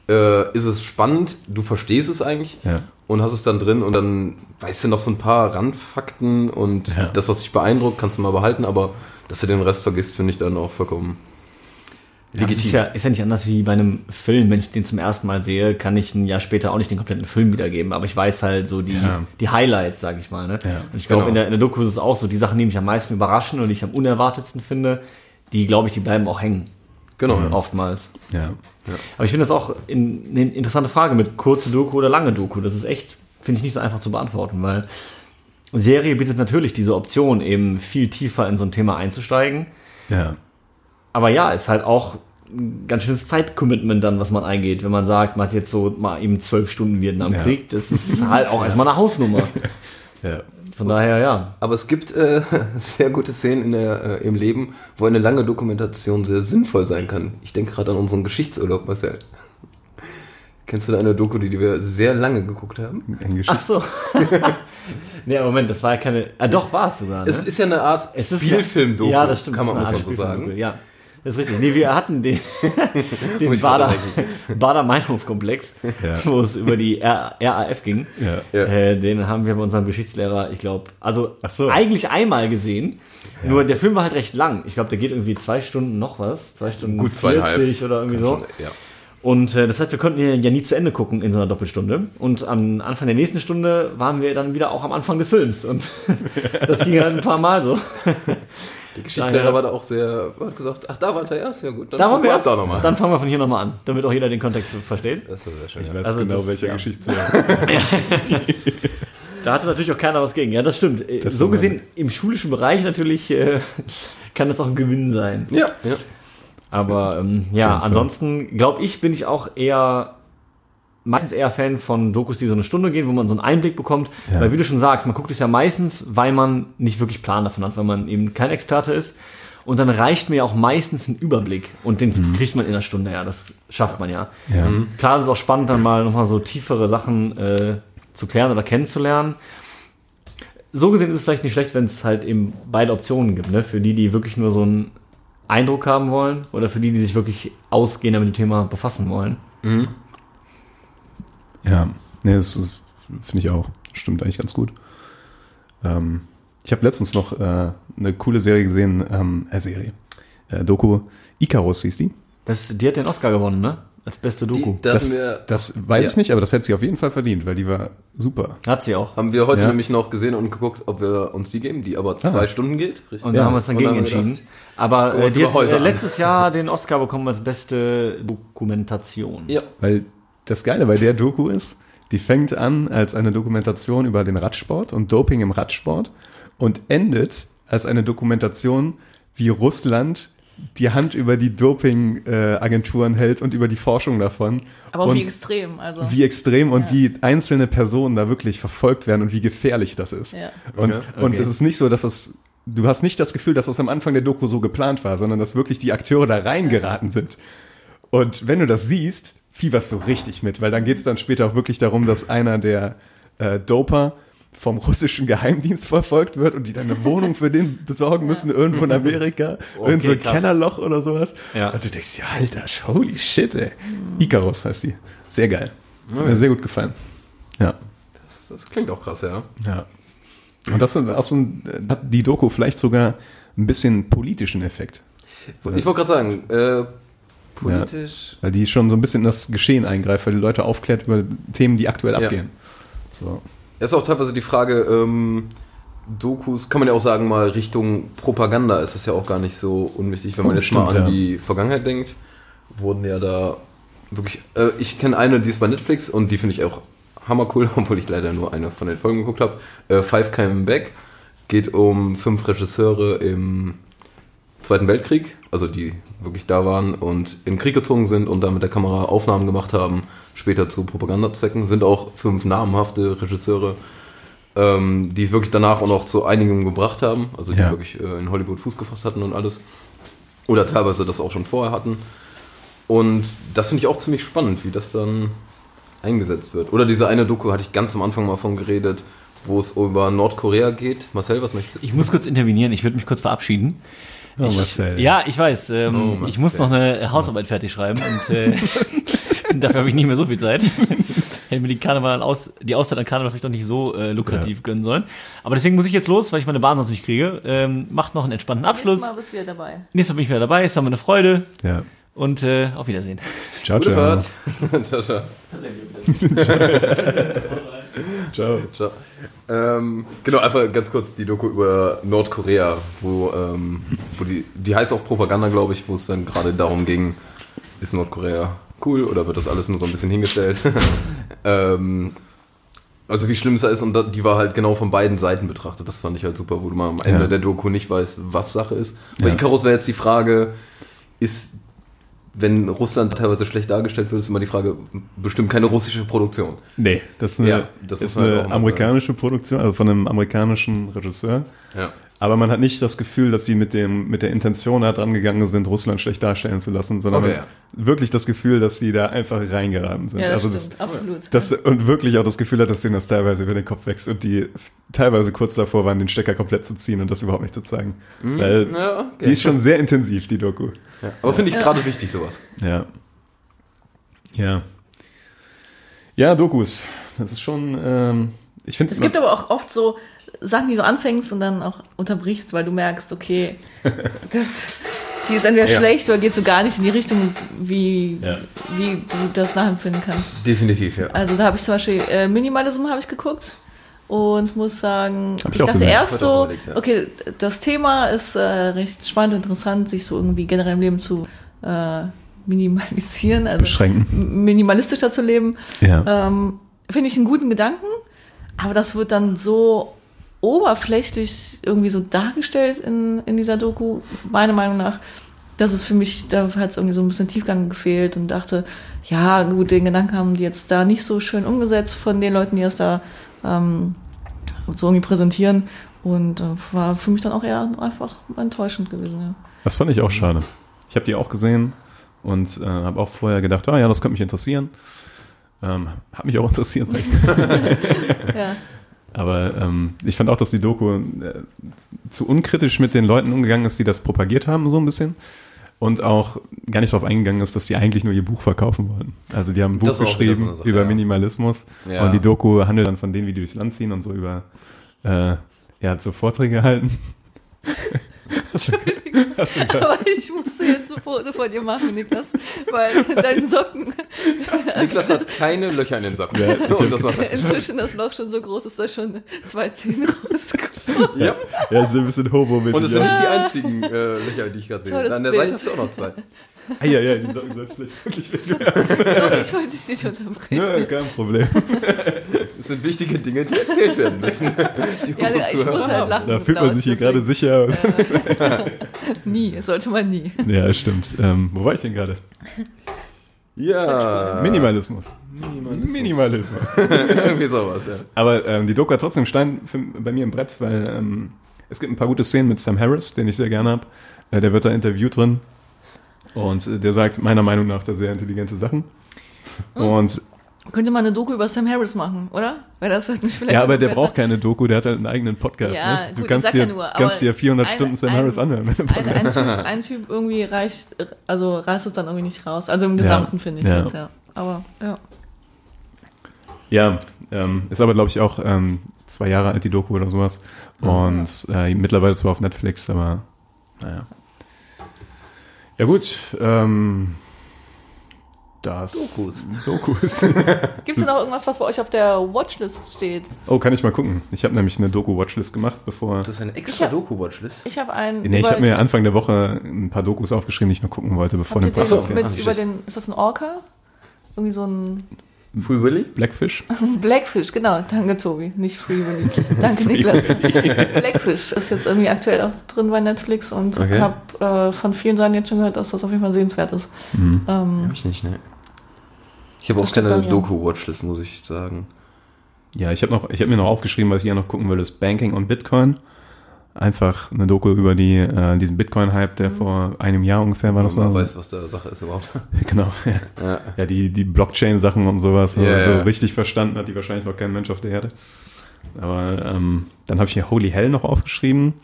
Speaker 6: äh, ist es spannend, du verstehst es eigentlich und hast es dann drin und dann weißt du noch so ein paar Randfakten und das, was dich beeindruckt, kannst du mal behalten, aber dass du den Rest vergisst, finde ich dann auch vollkommen
Speaker 4: Ja, das ist ja, ist ja nicht anders wie bei einem Film. Wenn ich den zum ersten Mal sehe, kann ich ein Jahr später auch nicht den kompletten Film wiedergeben. Aber ich weiß halt so die,
Speaker 5: Ja.
Speaker 4: die Highlights, sag ich mal. Ne?
Speaker 5: Ja,
Speaker 4: und ich glaube,
Speaker 6: genau.
Speaker 4: in, der, in der Doku ist es auch so, die Sachen, die mich am meisten überraschen und die ich am unerwartetsten finde, die, glaube ich, die bleiben auch hängen.
Speaker 6: Genau.
Speaker 4: Oftmals.
Speaker 5: Ja.
Speaker 4: Aber ich finde das auch in, eine interessante Frage mit kurze Doku oder lange Doku. Das ist echt, finde ich, nicht so einfach zu beantworten, weil Serie bietet natürlich diese Option, eben viel tiefer in so ein Thema einzusteigen.
Speaker 5: Ja.
Speaker 4: Aber ja, ist halt auch ein ganz schönes Zeitcommitment dann, was man eingeht, wenn man sagt, man hat jetzt so mal eben zwölf Stunden Vietnamkrieg. Das ist halt auch erstmal eine Hausnummer.
Speaker 5: Ja.
Speaker 4: Von daher, ja.
Speaker 6: Aber es gibt äh, sehr gute Szenen in der, äh, im Leben, wo eine lange Dokumentation sehr sinnvoll sein kann. Ich denke gerade an unseren Geschichtsurlaub, Marcel. Kennst du da eine Doku, die wir sehr lange geguckt haben?
Speaker 4: Ach so. nee, Moment, das war ja keine. Ah, doch, war es sogar. Ne?
Speaker 6: Es ist ja eine Art
Speaker 4: Es ist
Speaker 6: Spielfilm-Doku,
Speaker 4: Ja, das stimmt.
Speaker 6: kann man,
Speaker 4: das
Speaker 6: muss man so sagen.
Speaker 4: Ja, das ist richtig. Nee, wir hatten den, den Bader. Bader Meinhof-Komplex,
Speaker 5: Ja.
Speaker 4: wo es über die R RAF ging.
Speaker 5: Ja.
Speaker 6: Ja.
Speaker 4: Äh, den haben wir bei unserem Geschichtslehrer, ich glaube, also
Speaker 5: so.
Speaker 4: eigentlich einmal gesehen. Nur der Film war halt recht lang. Ich glaube, der geht irgendwie zwei Stunden noch was. Zwei Stunden
Speaker 6: Gut zweieinhalb.
Speaker 4: 40 oder irgendwie so.
Speaker 6: Schon, ja.
Speaker 4: Und äh, das heißt, wir konnten ihn ja nie zu Ende gucken in so einer Doppelstunde. Und am Anfang der nächsten Stunde waren wir dann wieder auch am Anfang des Films. Und das ging halt ein paar Mal so.
Speaker 6: Der Geschichtslehrer war da auch sehr, hat gesagt, ach, da war er erst, ja gut, dann
Speaker 4: Da waren wir erst.
Speaker 6: da nochmal.
Speaker 4: Dann fangen wir von hier nochmal an, damit auch jeder den Kontext versteht.
Speaker 6: Das ist sehr schön.
Speaker 5: Ich weiß
Speaker 4: Also
Speaker 5: genau,
Speaker 4: das-
Speaker 5: welcher
Speaker 4: ja.
Speaker 5: Geschichtslehrer.
Speaker 4: Da hatte natürlich auch keiner was gegen. Ja, das stimmt. Äh,
Speaker 5: Das
Speaker 4: so gesehen, im schulischen Bereich natürlich äh, kann das auch ein Gewinn sein.
Speaker 6: Ja, ja.
Speaker 4: Aber ähm, ja, ansonsten glaube ich, bin ich auch eher meistens eher Fan von Dokus, die so eine Stunde gehen, wo man so einen Einblick bekommt.
Speaker 5: Ja.
Speaker 4: Weil wie du schon sagst, man guckt es ja meistens, weil man nicht wirklich Plan davon hat, weil man eben kein Experte ist. Und dann reicht mir auch meistens ein Überblick und den kriegt man in einer Stunde, ja, das schafft man ja.
Speaker 5: Ja.
Speaker 4: Klar ist es auch spannend, dann mal nochmal so tiefere Sachen äh, zu klären oder kennenzulernen. So gesehen ist es vielleicht nicht schlecht, wenn es halt eben beide Optionen gibt, ne? Für die, die wirklich nur so einen Eindruck haben wollen oder für die, die sich wirklich ausgehender mit dem Thema befassen wollen.
Speaker 5: Ja, nee, das finde ich auch. Stimmt eigentlich ganz gut. Ähm, ich habe letztens noch äh, eine coole Serie gesehen, ähm, äh, Serie, äh, Doku, Icarus hieß die.
Speaker 4: Das, die hat den Oscar gewonnen, ne? Als beste Doku.
Speaker 6: Die, da
Speaker 5: Das, das weiß
Speaker 6: Ja.
Speaker 5: ich nicht, aber das hätte sie auf jeden Fall verdient, weil die war super.
Speaker 4: hat sie auch.
Speaker 6: haben wir heute
Speaker 5: Ja.
Speaker 6: nämlich noch gesehen und geguckt, ob wir uns die geben, die aber zwei
Speaker 5: Ah.
Speaker 6: Stunden geht. Richtig?
Speaker 4: Und da
Speaker 5: Ja.
Speaker 4: haben wir uns
Speaker 6: dann wir
Speaker 4: entschieden.
Speaker 6: gedacht,
Speaker 4: Aber äh, die hat äh, letztes Jahr den Oscar bekommen als beste Dokumentation.
Speaker 6: Ja,
Speaker 5: Weil das Geile bei der Doku ist, die fängt an als eine Dokumentation über den Radsport und Doping im Radsport und endet als eine Dokumentation, wie Russland die Hand über die Doping-Agenturen hält und über die Forschung davon.
Speaker 7: Aber
Speaker 5: und
Speaker 7: wie extrem, also.
Speaker 5: wie extrem und wie einzelne Personen da wirklich verfolgt werden und wie gefährlich das ist.
Speaker 7: Ja.
Speaker 5: Und,
Speaker 6: Okay.
Speaker 5: und
Speaker 4: Okay.
Speaker 5: es ist nicht so, dass das, du hast nicht das Gefühl, dass das am Anfang der Doku so geplant war, sondern dass wirklich die Akteure da reingeraten sind. Und wenn du das siehst, fieberst du richtig mit, weil dann geht es dann später auch wirklich darum, dass einer der äh, Doper vom russischen Geheimdienst verfolgt wird und die dann eine Wohnung für den besorgen müssen, irgendwo in Amerika,
Speaker 4: Okay,
Speaker 5: in so ein
Speaker 4: krass.
Speaker 5: Kellerloch oder sowas.
Speaker 4: Ja.
Speaker 5: Und du denkst, ja, Alter, holy shit, ey. Icarus heißt die. Sehr geil. Hat mir sehr gut gefallen. Ja.
Speaker 6: das, das klingt auch krass, ja.
Speaker 5: Ja. Und das ist auch so ein, hat die Doku vielleicht sogar ein bisschen politischen Effekt.
Speaker 6: Ich wollte gerade sagen, äh, politisch.
Speaker 5: Weil die schon so ein bisschen in das Geschehen eingreift, weil die Leute aufklärt über Themen, die aktuell
Speaker 6: Ja.
Speaker 5: abgehen. So.
Speaker 6: Es ist auch teilweise die Frage, ähm, Dokus, kann man ja auch sagen, mal Richtung Propaganda ist das ja auch gar nicht so unwichtig, wenn man
Speaker 5: Oh,
Speaker 6: jetzt mal
Speaker 5: stimmt,
Speaker 6: an
Speaker 5: ja.
Speaker 6: die Vergangenheit denkt. Wurden ja da wirklich, äh, ich kenne eine, die ist bei Netflix und die finde ich auch hammercool, obwohl ich leider nur eine von den Folgen geguckt habe. Äh, Five Came Back geht um fünf Regisseure im Zweiten Weltkrieg, also die wirklich da waren und in den Krieg gezogen sind und da mit der Kamera Aufnahmen gemacht haben, später zu Propagandazwecken, sind auch fünf namhafte Regisseure, ähm, die es wirklich danach auch noch zu einigem gebracht haben, also die
Speaker 5: Ja.
Speaker 6: wirklich äh, in Hollywood Fuß gefasst hatten und alles. Oder teilweise das auch schon vorher hatten. Und das finde ich auch ziemlich spannend, wie das dann eingesetzt wird. Oder diese eine Doku hatte ich ganz am Anfang mal von geredet, wo es über Nordkorea geht. Marcel, was möchtest du?
Speaker 4: Ich muss kurz intervenieren, ich würde mich kurz verabschieden.
Speaker 5: Oh, Marcel.
Speaker 4: Ja, ich weiß. Ähm,
Speaker 6: Oh, Marcel.
Speaker 4: ich muss noch eine Hausarbeit fertig schreiben und äh, dafür habe ich nicht mehr so viel Zeit. Hätte mir die, Karneval aus, die Auszeit an Karneval vielleicht doch nicht so äh, lukrativ
Speaker 5: Ja.
Speaker 4: gönnen sollen. Aber deswegen muss ich jetzt los, weil ich meine Bahn sonst nicht kriege. Ähm, macht noch einen entspannten Abschluss.
Speaker 7: Nächstes Mal bist du wieder dabei.
Speaker 4: Nächstes Mal bin ich wieder dabei. Es war mir eine Freude.
Speaker 5: Ja.
Speaker 4: Und äh, auf Wiedersehen.
Speaker 5: Ciao,
Speaker 6: Gute
Speaker 5: ciao.
Speaker 6: Fahrt. ciao, ciao.
Speaker 5: ciao.
Speaker 6: Ciao. Ähm, genau, einfach ganz kurz die Doku über Nordkorea, wo, ähm, wo die, die heißt auch Propaganda, glaube ich, wo es dann gerade darum ging, ist Nordkorea cool oder wird das alles nur so ein bisschen hingestellt? ähm, also wie schlimm es da ist und die war halt genau von beiden Seiten betrachtet. Das fand ich halt super, wo du mal am Ende
Speaker 5: Ja.
Speaker 6: der Doku nicht weißt, was Sache ist. Bei
Speaker 5: Ja.
Speaker 6: Icarus wäre jetzt die Frage, ist, wenn Russland teilweise schlecht dargestellt wird, ist immer die Frage, bestimmt keine russische Produktion.
Speaker 5: Nee, das ist eine,
Speaker 6: Ja, das
Speaker 5: ist
Speaker 6: halt
Speaker 5: eine amerikanische Produktion, also von einem amerikanischen Regisseur.
Speaker 6: Ja.
Speaker 5: Aber man hat nicht das Gefühl, dass sie mit, dem, mit der Intention da dran gegangen sind, Russland schlecht darstellen zu lassen, sondern
Speaker 6: Okay,
Speaker 5: hat wirklich das Gefühl, dass sie da einfach reingeraten sind.
Speaker 7: Ja, das
Speaker 5: also
Speaker 7: stimmt, absolut.
Speaker 5: Das, und wirklich auch das Gefühl hat, dass denen das teilweise über den Kopf wächst und die teilweise kurz davor waren, den Stecker komplett zu ziehen und das überhaupt nicht zu zeigen. Weil
Speaker 6: Mhm. Ja, okay.
Speaker 5: die ist schon sehr intensiv, die Doku.
Speaker 6: Ja. Aber finde ich gerade wichtig, sowas.
Speaker 5: Ja. Ja. Ja, Dokus. Das ist schon, ähm, ich finde
Speaker 7: Es gibt aber auch oft so Sachen, die du anfängst und dann auch unterbrichst, weil du merkst, okay, das, die ist entweder
Speaker 6: Ja.
Speaker 7: schlecht oder geht so gar nicht in die Richtung, wie,
Speaker 5: Ja.
Speaker 7: wie du das nachempfinden kannst.
Speaker 6: Definitiv, ja.
Speaker 7: Also da habe ich zum Beispiel äh, Minimalism habe ich geguckt und muss sagen,
Speaker 5: ich
Speaker 7: ich, dachte erst so,
Speaker 6: überlegt, ja.
Speaker 7: okay, das Thema ist äh, recht spannend und interessant, sich so irgendwie generell im Leben zu äh, minimalisieren, also
Speaker 5: Beschränken.
Speaker 7: minimalistischer zu leben.
Speaker 5: Ja.
Speaker 7: Ähm, Finde ich einen guten Gedanken, aber das wird dann so oberflächlich irgendwie so dargestellt in, in dieser Doku, meiner Meinung nach, dass es für mich, da hat es irgendwie so ein bisschen Tiefgang gefehlt und dachte, ja, gut, den Gedanken haben die jetzt da nicht so schön umgesetzt von den Leuten, die das da ähm, so irgendwie präsentieren und äh, war für mich dann auch eher einfach enttäuschend gewesen. Ja.
Speaker 5: Das fand ich auch schade. Ich habe die auch gesehen und äh, habe auch vorher gedacht, ah ja, das könnte mich interessieren. Ähm, hat mich auch interessiert.
Speaker 7: ja.
Speaker 5: Aber ähm, ich fand auch, dass die Doku äh, zu unkritisch mit den Leuten umgegangen ist, die das propagiert haben, so ein bisschen. Und auch gar nicht darauf eingegangen ist, dass die eigentlich nur ihr Buch verkaufen wollten. Also die haben ein Buch
Speaker 6: Das
Speaker 5: geschrieben
Speaker 6: so Sache,
Speaker 5: über
Speaker 6: ja.
Speaker 5: Minimalismus.
Speaker 6: Ja.
Speaker 5: Und die Doku handelt dann von denen, wie die durchs Land ziehen und so über äh, ja, so Vorträge halten. du
Speaker 7: Aber ich musste jetzt ein Foto von dir machen, Niklas, weil deine Socken
Speaker 6: Niklas hat keine Löcher in den Socken.
Speaker 5: Ja, ich
Speaker 6: um das
Speaker 7: inzwischen das Loch schon so groß ist, dass schon zwei Zähne rauskommen.
Speaker 6: Ja.
Speaker 5: ja, ist ein bisschen homo
Speaker 6: Und es sind nicht die einzigen äh, Löcher, die ich gerade sehe. An der
Speaker 7: Bild.
Speaker 6: Seite hast du auch noch zwei.
Speaker 5: Ah, ja, ja, die Socken sollst du vielleicht wirklich wegwerfen.
Speaker 7: Sorry, ich wollte dich nicht unterbrechen.
Speaker 5: Ja, kein Problem.
Speaker 6: Das sind wichtige Dinge, die erzählt werden müssen. Die
Speaker 7: Ja, ich
Speaker 6: Zuhörer
Speaker 7: muss halt lachen.
Speaker 5: Da fühlt man sich hier gerade sicher.
Speaker 7: Nie, sollte man nie.
Speaker 5: Ja, stimmt. Ähm, wo war ich denn gerade?
Speaker 6: Ja.
Speaker 5: Minimalismus.
Speaker 6: Minimalismus.
Speaker 5: Minimalismus.
Speaker 6: Irgendwie sowas, ja.
Speaker 5: Aber ähm, die Doku hat trotzdem Stein für, bei mir im Brett, weil ähm, es gibt ein paar gute Szenen mit Sam Harris, den ich sehr gerne habe. Äh, der wird da interviewt drin. Und der sagt meiner Meinung nach da sehr intelligente Sachen. Und
Speaker 7: Könnte man eine Doku über Sam Harris machen, oder? Weil das mich vielleicht
Speaker 5: ja, aber der
Speaker 7: besser.
Speaker 5: braucht keine Doku, der hat halt einen eigenen Podcast.
Speaker 7: Ja,
Speaker 5: ne? Du
Speaker 7: gut,
Speaker 5: kannst dir,
Speaker 7: ja nur,
Speaker 5: kannst dir 400
Speaker 7: ein-
Speaker 5: Stunden Sam
Speaker 7: ein-
Speaker 5: Harris anhören. Wenn du
Speaker 7: Ein, ein, typ, ein Typ irgendwie reicht, also reißt es dann irgendwie nicht raus. Also im Gesamten finde ich
Speaker 5: ja.
Speaker 7: jetzt, ja. Aber ja.
Speaker 5: Ja, ähm, ist aber, glaube ich, auch ähm, zwei Jahre alt, die Doku oder sowas. Und äh, mittlerweile zwar auf Netflix, aber naja. Ja gut, ähm, das...
Speaker 6: Dokus.
Speaker 5: Dokus.
Speaker 7: Gibt es noch irgendwas, was bei euch auf der Watchlist steht?
Speaker 5: oh, kann ich mal gucken. Ich habe nämlich eine Doku-Watchlist gemacht, bevor...
Speaker 6: Du hast eine extra Doku-Watchlist.
Speaker 7: Ich habe einen.
Speaker 5: Nee, ich habe mir Anfang der Woche ein paar Dokus aufgeschrieben, die ich noch gucken wollte, bevor
Speaker 7: habt
Speaker 5: den
Speaker 7: den
Speaker 5: Podcast
Speaker 7: mit über den, ist das ein Orca? Irgendwie so ein
Speaker 6: Free Willy?
Speaker 5: Blackfish?
Speaker 7: Blackfish, genau. Danke, Tobi. Nicht Free Willy. Danke, Niklas. Blackfish ist jetzt irgendwie aktuell auch drin bei Netflix und
Speaker 6: Okay.
Speaker 7: habe äh, von vielen Seiten jetzt schon gehört, dass das auf jeden Fall sehenswert ist.
Speaker 5: Mhm.
Speaker 7: Ähm,
Speaker 6: Hab ich nicht, ne. Ich habe auch keine. Doku-Watchlist, muss ich sagen.
Speaker 5: Ja, ich habe noch, ich habe mir noch aufgeschrieben, was ich ja noch gucken will, ist Banking und Bitcoin. Einfach eine Doku über die, äh, diesen Bitcoin-Hype, der vor einem Jahr ungefähr war. Das
Speaker 6: man
Speaker 5: war
Speaker 6: weiß, was da Sache ist überhaupt.
Speaker 5: genau. Ja,
Speaker 6: ja.
Speaker 5: ja die, die Blockchain-Sachen und sowas.
Speaker 6: Ja,
Speaker 5: also
Speaker 6: ja.
Speaker 5: richtig verstanden hat die wahrscheinlich noch kein Mensch auf der Erde. Aber ähm, dann habe ich hier Holy Hell noch aufgeschrieben.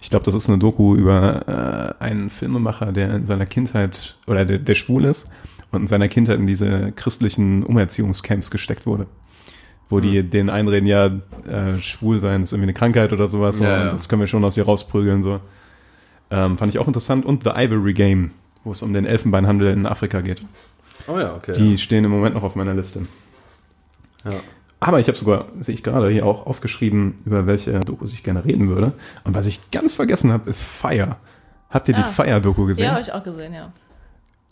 Speaker 5: Ich glaube, das ist eine Doku über äh, einen Filmemacher, der in seiner Kindheit oder der, der schwul ist und in seiner Kindheit in diese christlichen Umerziehungscamps gesteckt wurde. Wo die
Speaker 6: Hm.
Speaker 5: denen einreden, ja, äh, schwul sein ist irgendwie eine Krankheit oder sowas
Speaker 6: Ja,
Speaker 5: und
Speaker 6: ja.
Speaker 5: das können wir schon aus ihr rausprügeln. So. Ähm, fand ich auch interessant. Und The Ivory Game wo es um den Elfenbeinhandel in Afrika geht.
Speaker 6: Oh ja, okay.
Speaker 5: Die stehen im Moment noch auf meiner Liste.
Speaker 6: ja.
Speaker 5: Aber ich habe sogar, sehe ich gerade, hier auch aufgeschrieben, über welche Dokus ich gerne reden würde. Und was ich ganz vergessen habe, ist Fire. Habt ihr
Speaker 7: Ah.
Speaker 5: die Fire-Doku gesehen?
Speaker 7: Ja, habe ich auch gesehen, ja.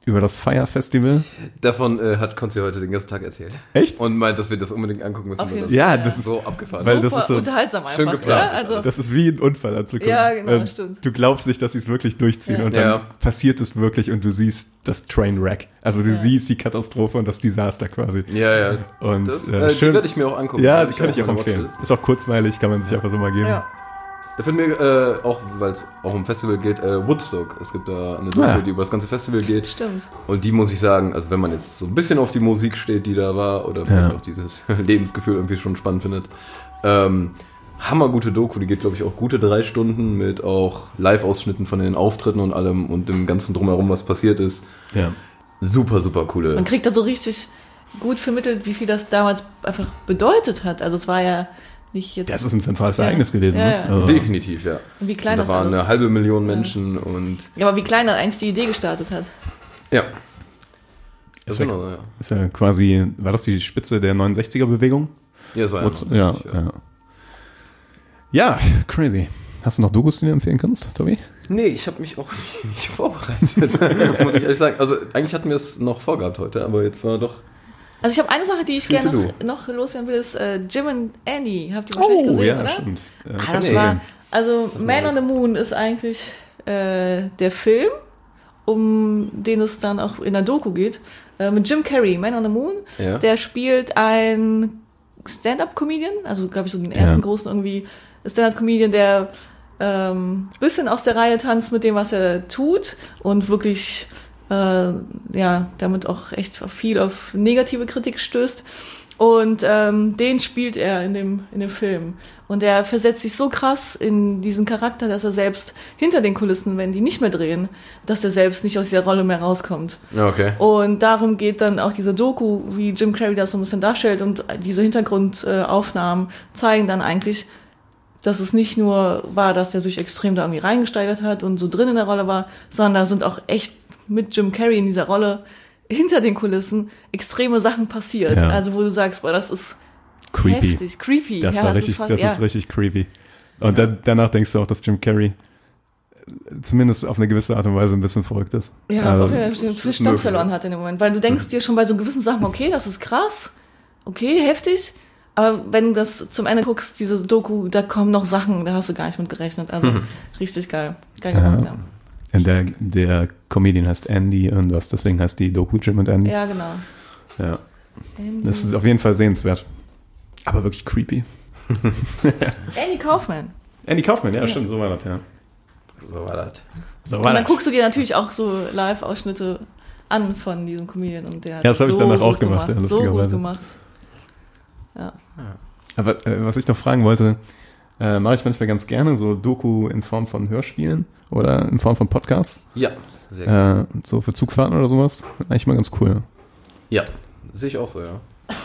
Speaker 5: Über das Fire-Festival?
Speaker 6: Davon äh, hat Konzi heute den ganzen Tag erzählt.
Speaker 5: Echt?
Speaker 6: Und meint, dass wir das unbedingt angucken müssen. Das
Speaker 5: Ja, das ist,
Speaker 6: so abgefahren.
Speaker 5: Weil
Speaker 6: ist.
Speaker 5: das ist so-
Speaker 7: unterhaltsam einfach.
Speaker 6: schön geplant
Speaker 7: Ja, also,
Speaker 5: das ist wie ein Unfall anzugucken.
Speaker 7: Ja, genau,
Speaker 5: Ähm,
Speaker 7: stimmt.
Speaker 5: Du glaubst nicht, dass sie es wirklich durchziehen
Speaker 7: Ja.
Speaker 5: und dann
Speaker 6: Ja.
Speaker 5: passiert es wirklich und du siehst das Trainwreck. Also du
Speaker 7: Ja.
Speaker 5: siehst die Katastrophe und das Desaster quasi.
Speaker 6: Ja, ja.
Speaker 5: Und
Speaker 6: Das,
Speaker 5: äh,
Speaker 6: äh, die
Speaker 5: schön.
Speaker 6: werde ich mir auch angucken.
Speaker 5: ja, die kann ich auch empfehlen. Ist auch kurzweilig, kann man sich einfach so mal geben.
Speaker 7: ja.
Speaker 6: Da finden wir äh, auch, weil es auch um Festival geht, äh, Woodstock. Es gibt da eine Doku,
Speaker 5: Ah.
Speaker 6: die über das ganze Festival geht.
Speaker 7: Stimmt.
Speaker 6: Und die muss ich sagen, also wenn man jetzt so ein bisschen auf die Musik steht, die da war, oder vielleicht
Speaker 5: Ja.
Speaker 6: auch dieses Lebensgefühl irgendwie schon spannend findet, ähm, hammergute Doku, die geht, glaube ich, auch gute drei Stunden mit auch Live-Ausschnitten von den Auftritten und allem und dem ganzen Drumherum, was passiert ist.
Speaker 5: Ja.
Speaker 6: Super, super coole.
Speaker 7: Man kriegt da so richtig gut vermittelt, wie viel das damals einfach bedeutet hat. Also es war ja nicht jetzt.
Speaker 5: Das ist ein zentrales
Speaker 7: Ja.
Speaker 5: Ereignis gewesen.
Speaker 7: Ja,
Speaker 5: ne?
Speaker 7: ja.
Speaker 5: Also,
Speaker 6: Definitiv, ja.
Speaker 7: wie klein
Speaker 6: da
Speaker 7: das
Speaker 6: waren
Speaker 7: alles.
Speaker 6: eine halbe Million Menschen und
Speaker 7: ja, aber wie klein das eigentlich die Idee gestartet hat.
Speaker 6: ja.
Speaker 5: Ist
Speaker 6: Das
Speaker 5: ja,
Speaker 6: genau, ja.
Speaker 5: ist ja quasi, war das die Spitze der 69er-Bewegung?
Speaker 6: Ja, das war ja,
Speaker 5: ja, ja. ja, crazy. Hast du noch Dokus, die du empfehlen kannst, Tobi?
Speaker 6: Nee, ich habe mich auch nicht vorbereitet, muss ich ehrlich sagen. Also eigentlich hatten wir es noch vorgehabt heute, aber jetzt war doch...
Speaker 7: Also ich habe eine Sache, die ich gerne noch, noch loswerden will, ist äh, Jim und Andy. Habt ihr wahrscheinlich gesehen,
Speaker 5: Oh, ja,
Speaker 7: oder?
Speaker 5: stimmt. Äh,
Speaker 7: Ah, das war, also Man on the Moon ist eigentlich äh, der Film, um den es dann auch in der Doku geht, äh, mit Jim Carrey, Man on the Moon.
Speaker 6: Ja.
Speaker 7: Der spielt ein Stand-up-Comedian, also glaube ich so den ersten
Speaker 5: Ja.
Speaker 7: großen irgendwie Stand-up-Comedian, der ähm, bisschen aus der Reihe tanzt mit dem, was er tut und wirklich äh, ja damit auch echt viel auf negative Kritik stößt. Und ähm, den spielt er in dem, in dem Film. Und er versetzt sich so krass in diesen Charakter, dass er selbst hinter den Kulissen, wenn die nicht mehr drehen, dass er selbst nicht aus dieser Rolle mehr rauskommt.
Speaker 6: Okay.
Speaker 7: Und darum geht dann auch diese Doku, wie Jim Carrey das so ein bisschen darstellt und diese Hintergrundaufnahmen zeigen dann eigentlich, dass es nicht nur war, dass er sich extrem da irgendwie reingesteigert hat und so drin in der Rolle war, sondern da sind auch echt mit Jim Carrey in dieser Rolle hinter den Kulissen extreme Sachen passiert.
Speaker 5: Ja.
Speaker 7: Also wo du sagst, boah, das ist
Speaker 5: Creepy.
Speaker 7: heftig, creepy.
Speaker 5: Das
Speaker 7: ja,
Speaker 5: war
Speaker 7: es
Speaker 5: richtig,
Speaker 7: fast-
Speaker 5: das
Speaker 7: ja.
Speaker 5: ist richtig creepy. Und da, danach denkst du auch, dass Jim Carrey äh, zumindest auf eine gewisse Art und Weise ein bisschen verrückt ist.
Speaker 7: Ja,
Speaker 5: Also,
Speaker 7: den Verstand
Speaker 6: ja.
Speaker 7: verloren hat in dem Moment. Weil du denkst dir schon bei so gewissen Sachen, okay, das ist krass, okay, heftig. Aber wenn du das zum Ende guckst, diese Doku, da kommen noch Sachen, da hast du gar nicht mit gerechnet. Also richtig geil. Geil gemacht,
Speaker 5: Ja. Und der, der Comedian heißt Andy irgendwas, deswegen heißt die Doku Jim und Andy.
Speaker 7: ja. Ja, genau.
Speaker 5: Ja. Das ist auf jeden Fall sehenswert. Aber wirklich creepy.
Speaker 7: Andy Kaufman.
Speaker 5: Andy Kaufman, ja, stimmt, so war das, ja.
Speaker 6: So war das.
Speaker 5: So
Speaker 7: Und dann guckst du dir natürlich auch so Live-Ausschnitte an von diesem Comedian. Und der hat
Speaker 5: Ja, das hab ich
Speaker 7: so
Speaker 5: danach auch
Speaker 7: gut
Speaker 5: gemacht, ja,
Speaker 7: so gut gemacht. Ja.
Speaker 5: Aber äh, was ich noch fragen wollte, äh, mache ich manchmal ganz gerne so Doku in Form von Hörspielen oder in Form von Podcasts.
Speaker 6: Ja, sehr gut.
Speaker 5: Äh, so für Zugfahrten oder sowas. Eigentlich mal ganz cool.
Speaker 6: Ja, sehe ich auch so, ja.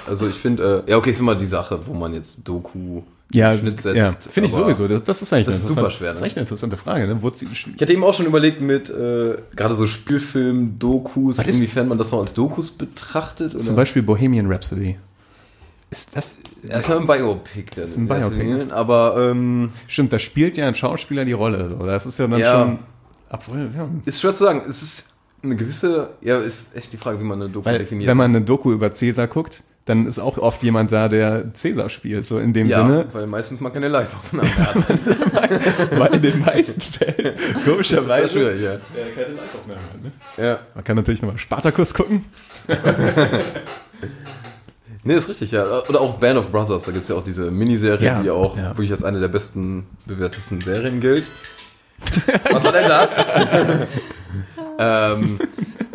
Speaker 6: Also ich finde, äh, ja, okay, ist immer die Sache, wo man jetzt Doku
Speaker 5: Ja,
Speaker 6: Schnitt
Speaker 5: ja
Speaker 6: setzt.
Speaker 5: finde ich sowieso. Das, das ist eigentlich
Speaker 6: Das ist super schwer, ne?
Speaker 5: Das ist echt eine interessante Frage. Ne?
Speaker 6: Ich hatte eben auch schon überlegt mit äh, gerade so Spielfilm-Dokus,
Speaker 5: Was ist-
Speaker 6: inwiefern man das noch als Dokus betrachtet.
Speaker 5: zum Beispiel Bohemian Rhapsody. Ist das,
Speaker 6: Das ist ja ein Biopic. Dann
Speaker 5: ist ein Biopic.
Speaker 6: Linie, Aber ähm,
Speaker 5: stimmt, da spielt ja ein Schauspieler die Rolle. So. Das ist ja dann
Speaker 6: Ja.
Speaker 5: schon. Obwohl, ja.
Speaker 6: ist schwer zu sagen. Es ist eine gewisse, ja, ist echt die Frage, wie man eine Doku
Speaker 5: Weil,
Speaker 6: definiert.
Speaker 5: wenn man eine Doku über Cäsar guckt, dann ist auch oft jemand da, der Cäsar spielt. So in dem
Speaker 6: ja,
Speaker 5: Sinne,
Speaker 6: weil meistens man keine Live-Aufnahmen hat.
Speaker 5: weil in den meisten Fällen,
Speaker 6: Das
Speaker 5: komischerweise,
Speaker 6: schwierig, ja.
Speaker 5: keine Live-Aufnahmen hat. Ne?
Speaker 6: ja.
Speaker 5: Man kann natürlich nochmal Spartacus gucken.
Speaker 6: Nee, ist richtig, ja. Oder auch Band of Brothers, da gibt es ja auch diese Miniserie,
Speaker 5: Ja,
Speaker 6: die auch
Speaker 5: ja.
Speaker 6: wirklich als eine der besten bewertesten Serien gilt. Was war denn das? ähm,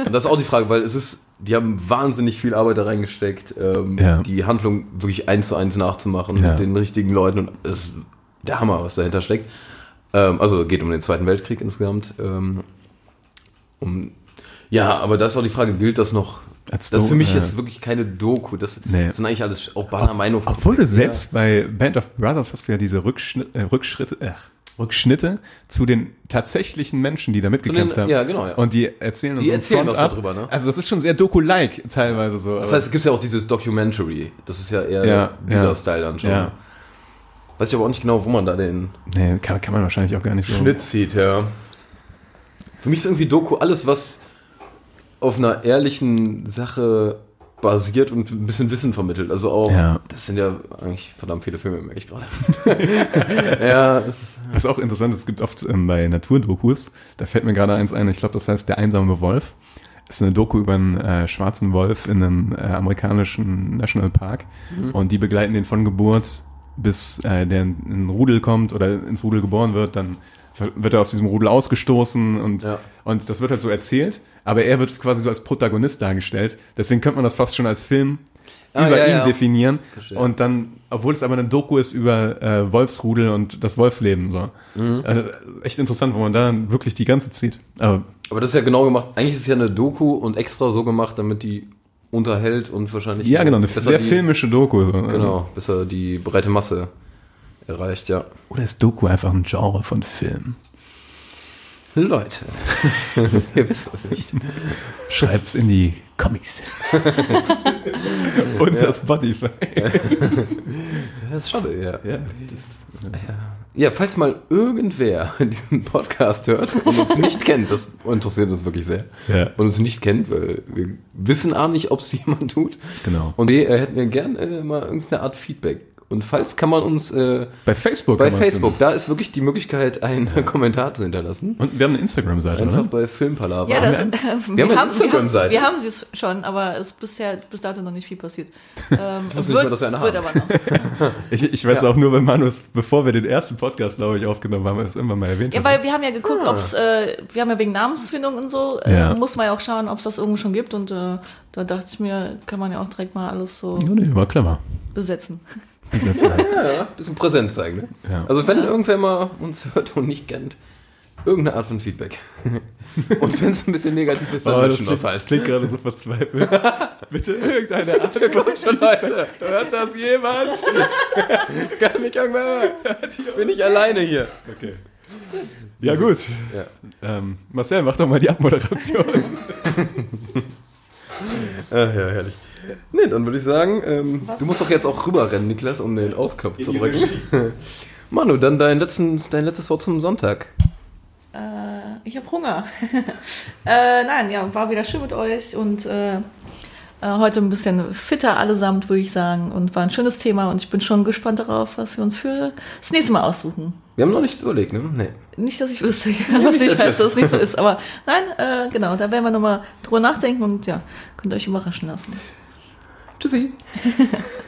Speaker 6: und das ist auch die Frage, weil es ist, die haben wahnsinnig viel Arbeit da reingesteckt, ähm,
Speaker 5: Ja.
Speaker 6: die Handlung wirklich eins zu eins nachzumachen mit den richtigen Leuten und es ist der Hammer, was dahinter steckt. Ähm, also geht um den Zweiten Weltkrieg insgesamt. Ähm, um, ja, aber da ist auch die Frage, gilt das noch?
Speaker 5: Als
Speaker 6: das ist für mich
Speaker 5: ja.
Speaker 6: jetzt wirklich keine Doku. Das
Speaker 5: Nee.
Speaker 6: sind eigentlich alles auch Banner Meinung.
Speaker 5: Obwohl du selbst bei Band of Brothers hast du ja diese Rückschnitt, äh, Rückschritte, ach, Rückschnitte zu den tatsächlichen Menschen, die da mitgekämpft
Speaker 6: den-
Speaker 5: haben.
Speaker 6: ja, genau, ja.
Speaker 5: Und die erzählen
Speaker 6: Die
Speaker 5: uns
Speaker 6: erzählen was darüber, ne?
Speaker 5: Also das ist schon sehr Doku-like teilweise so.
Speaker 6: Das heißt, es gibt ja auch dieses Documentary. Das ist ja eher
Speaker 5: Ja,
Speaker 6: dieser
Speaker 5: ja.
Speaker 6: Style dann schon.
Speaker 5: ja.
Speaker 6: Weiß ich aber auch nicht genau, wo man da den
Speaker 5: Nee, kann, kann man wahrscheinlich auch gar nicht so.
Speaker 6: Schnitt zieht, ja. Für mich ist irgendwie Doku alles, was auf einer ehrlichen Sache basiert und ein bisschen Wissen vermittelt. Also auch,
Speaker 5: Ja.
Speaker 6: das sind ja eigentlich verdammt viele Filme, merke ich gerade. ja,
Speaker 5: Was auch interessant ist, es gibt oft ähm, bei Naturdokus, da fällt mir gerade eins ein, ich glaube, das heißt Der einsame Wolf. Das ist eine Doku über einen äh, schwarzen Wolf in einem äh, amerikanischen Nationalpark. Und die begleiten den von Geburt bis äh, der in in ein Rudel kommt oder ins Rudel geboren wird, dann wird er aus diesem Rudel ausgestoßen und,
Speaker 6: Ja.
Speaker 5: und das wird halt so erzählt, aber er wird quasi so als Protagonist dargestellt. Deswegen könnte man das fast schon als Film
Speaker 6: Ah,
Speaker 5: über
Speaker 6: ja,
Speaker 5: ihn
Speaker 6: ja.
Speaker 5: definieren.
Speaker 6: Verstehe.
Speaker 5: Und dann, obwohl es aber eine Doku ist über äh, Wolfsrudel und das Wolfsleben. So.
Speaker 6: Mhm.
Speaker 5: Also, echt interessant, wo man da wirklich die ganze zieht. Aber
Speaker 6: aber das ist ja genau gemacht. Eigentlich ist es ja eine Doku und extra so gemacht, damit die unterhält und wahrscheinlich.
Speaker 5: ja, genau, eine sehr
Speaker 6: die,
Speaker 5: filmische Doku. So.
Speaker 6: Genau, besser die breite Masse erreicht, ja.
Speaker 5: Oder ist Doku einfach ein Genre von Film?
Speaker 6: Leute, ihr wisst das nicht.
Speaker 5: Schreibt's in die Comics. Unter Spotify.
Speaker 6: Das ist schade, ja.
Speaker 5: Ja.
Speaker 6: Ja, falls mal irgendwer diesen Podcast hört und uns nicht kennt, das interessiert uns wirklich sehr.
Speaker 5: Ja.
Speaker 6: Und uns nicht kennt, weil wir wissen A nicht, ob es jemand tut.
Speaker 5: Genau.
Speaker 6: Und B, hätten wir gern äh, mal irgendeine Art Feedback. Und falls kann man uns äh,
Speaker 5: Bei Facebook.
Speaker 6: bei Facebook, da ist wirklich die Möglichkeit, einen Kommentar zu hinterlassen.
Speaker 5: Und wir haben eine Instagram-Seite,
Speaker 6: Einfach
Speaker 5: oder?
Speaker 6: bei Filmpalava.
Speaker 7: Ja, das,
Speaker 6: Haben
Speaker 7: wir, haben,
Speaker 6: wir haben eine
Speaker 7: wir, haben,
Speaker 6: Instagram-Seite.
Speaker 7: wir haben sie es schon, aber es ist bisher bis dato noch nicht viel passiert. Ähm,
Speaker 6: wusste nicht mal, dass wir eine
Speaker 7: wird
Speaker 6: haben.
Speaker 7: aber noch.
Speaker 5: Ich, ich weiß
Speaker 6: Ja.
Speaker 5: auch nur, wenn Manus, bevor wir den ersten Podcast, glaube ich, aufgenommen haben, es irgendwann mal erwähnt
Speaker 7: Ja, weil wir haben ja geguckt,
Speaker 6: Ah.
Speaker 7: ob's, äh, wir haben ja wegen Namensfindung und so, äh,
Speaker 5: Ja.
Speaker 7: muss man ja auch schauen, ob es das irgendwo schon gibt und äh, da dachte ich mir, kann man ja auch direkt mal alles so
Speaker 5: Ja, nee, war clever.
Speaker 7: besetzen.
Speaker 5: Bis jetzt. ja.
Speaker 6: Ja, ja, bisschen präsent zeigen. Ne?
Speaker 5: Ja.
Speaker 6: Also wenn irgendwer mal uns hört und nicht kennt, irgendeine Art von Feedback. und wenn es ein bisschen negativ ist, dann
Speaker 5: Oh, das
Speaker 6: löschen wir es halt.
Speaker 5: klingt gerade so verzweifelt. Bitte irgendeine Art.
Speaker 6: Leute,
Speaker 5: Hört das jemand?
Speaker 6: kann mich irgendwer hören? Bin ich alleine hier.
Speaker 5: Okay. Ja, gut.
Speaker 6: Ja.
Speaker 5: Ähm, Marcel, mach doch mal die Abmoderation.
Speaker 6: Ach ja, herrlich. Nee, dann würde ich sagen, ähm, du musst doch jetzt auch rüberrennen, Niklas, um den Ausknopf zu drücken. Manu, dann dein, letzten, dein letztes Wort zum Sonntag.
Speaker 7: Äh, ich habe Hunger. äh, nein, ja, war wieder schön mit euch und äh, äh, heute ein bisschen fitter allesamt, würde ich sagen. Und war ein schönes Thema und ich bin schon gespannt darauf, was wir uns für das nächste Mal aussuchen.
Speaker 6: Wir haben noch nichts überlegt, ne? Nee.
Speaker 7: Nicht, dass ich wüsste, was
Speaker 6: nicht,
Speaker 7: ich
Speaker 6: dass
Speaker 7: weiß, dass es nicht so ist. Aber nein, äh, genau, da werden wir nochmal drüber nachdenken und ja, könnt ihr euch überraschen lassen.
Speaker 6: Tschüssi.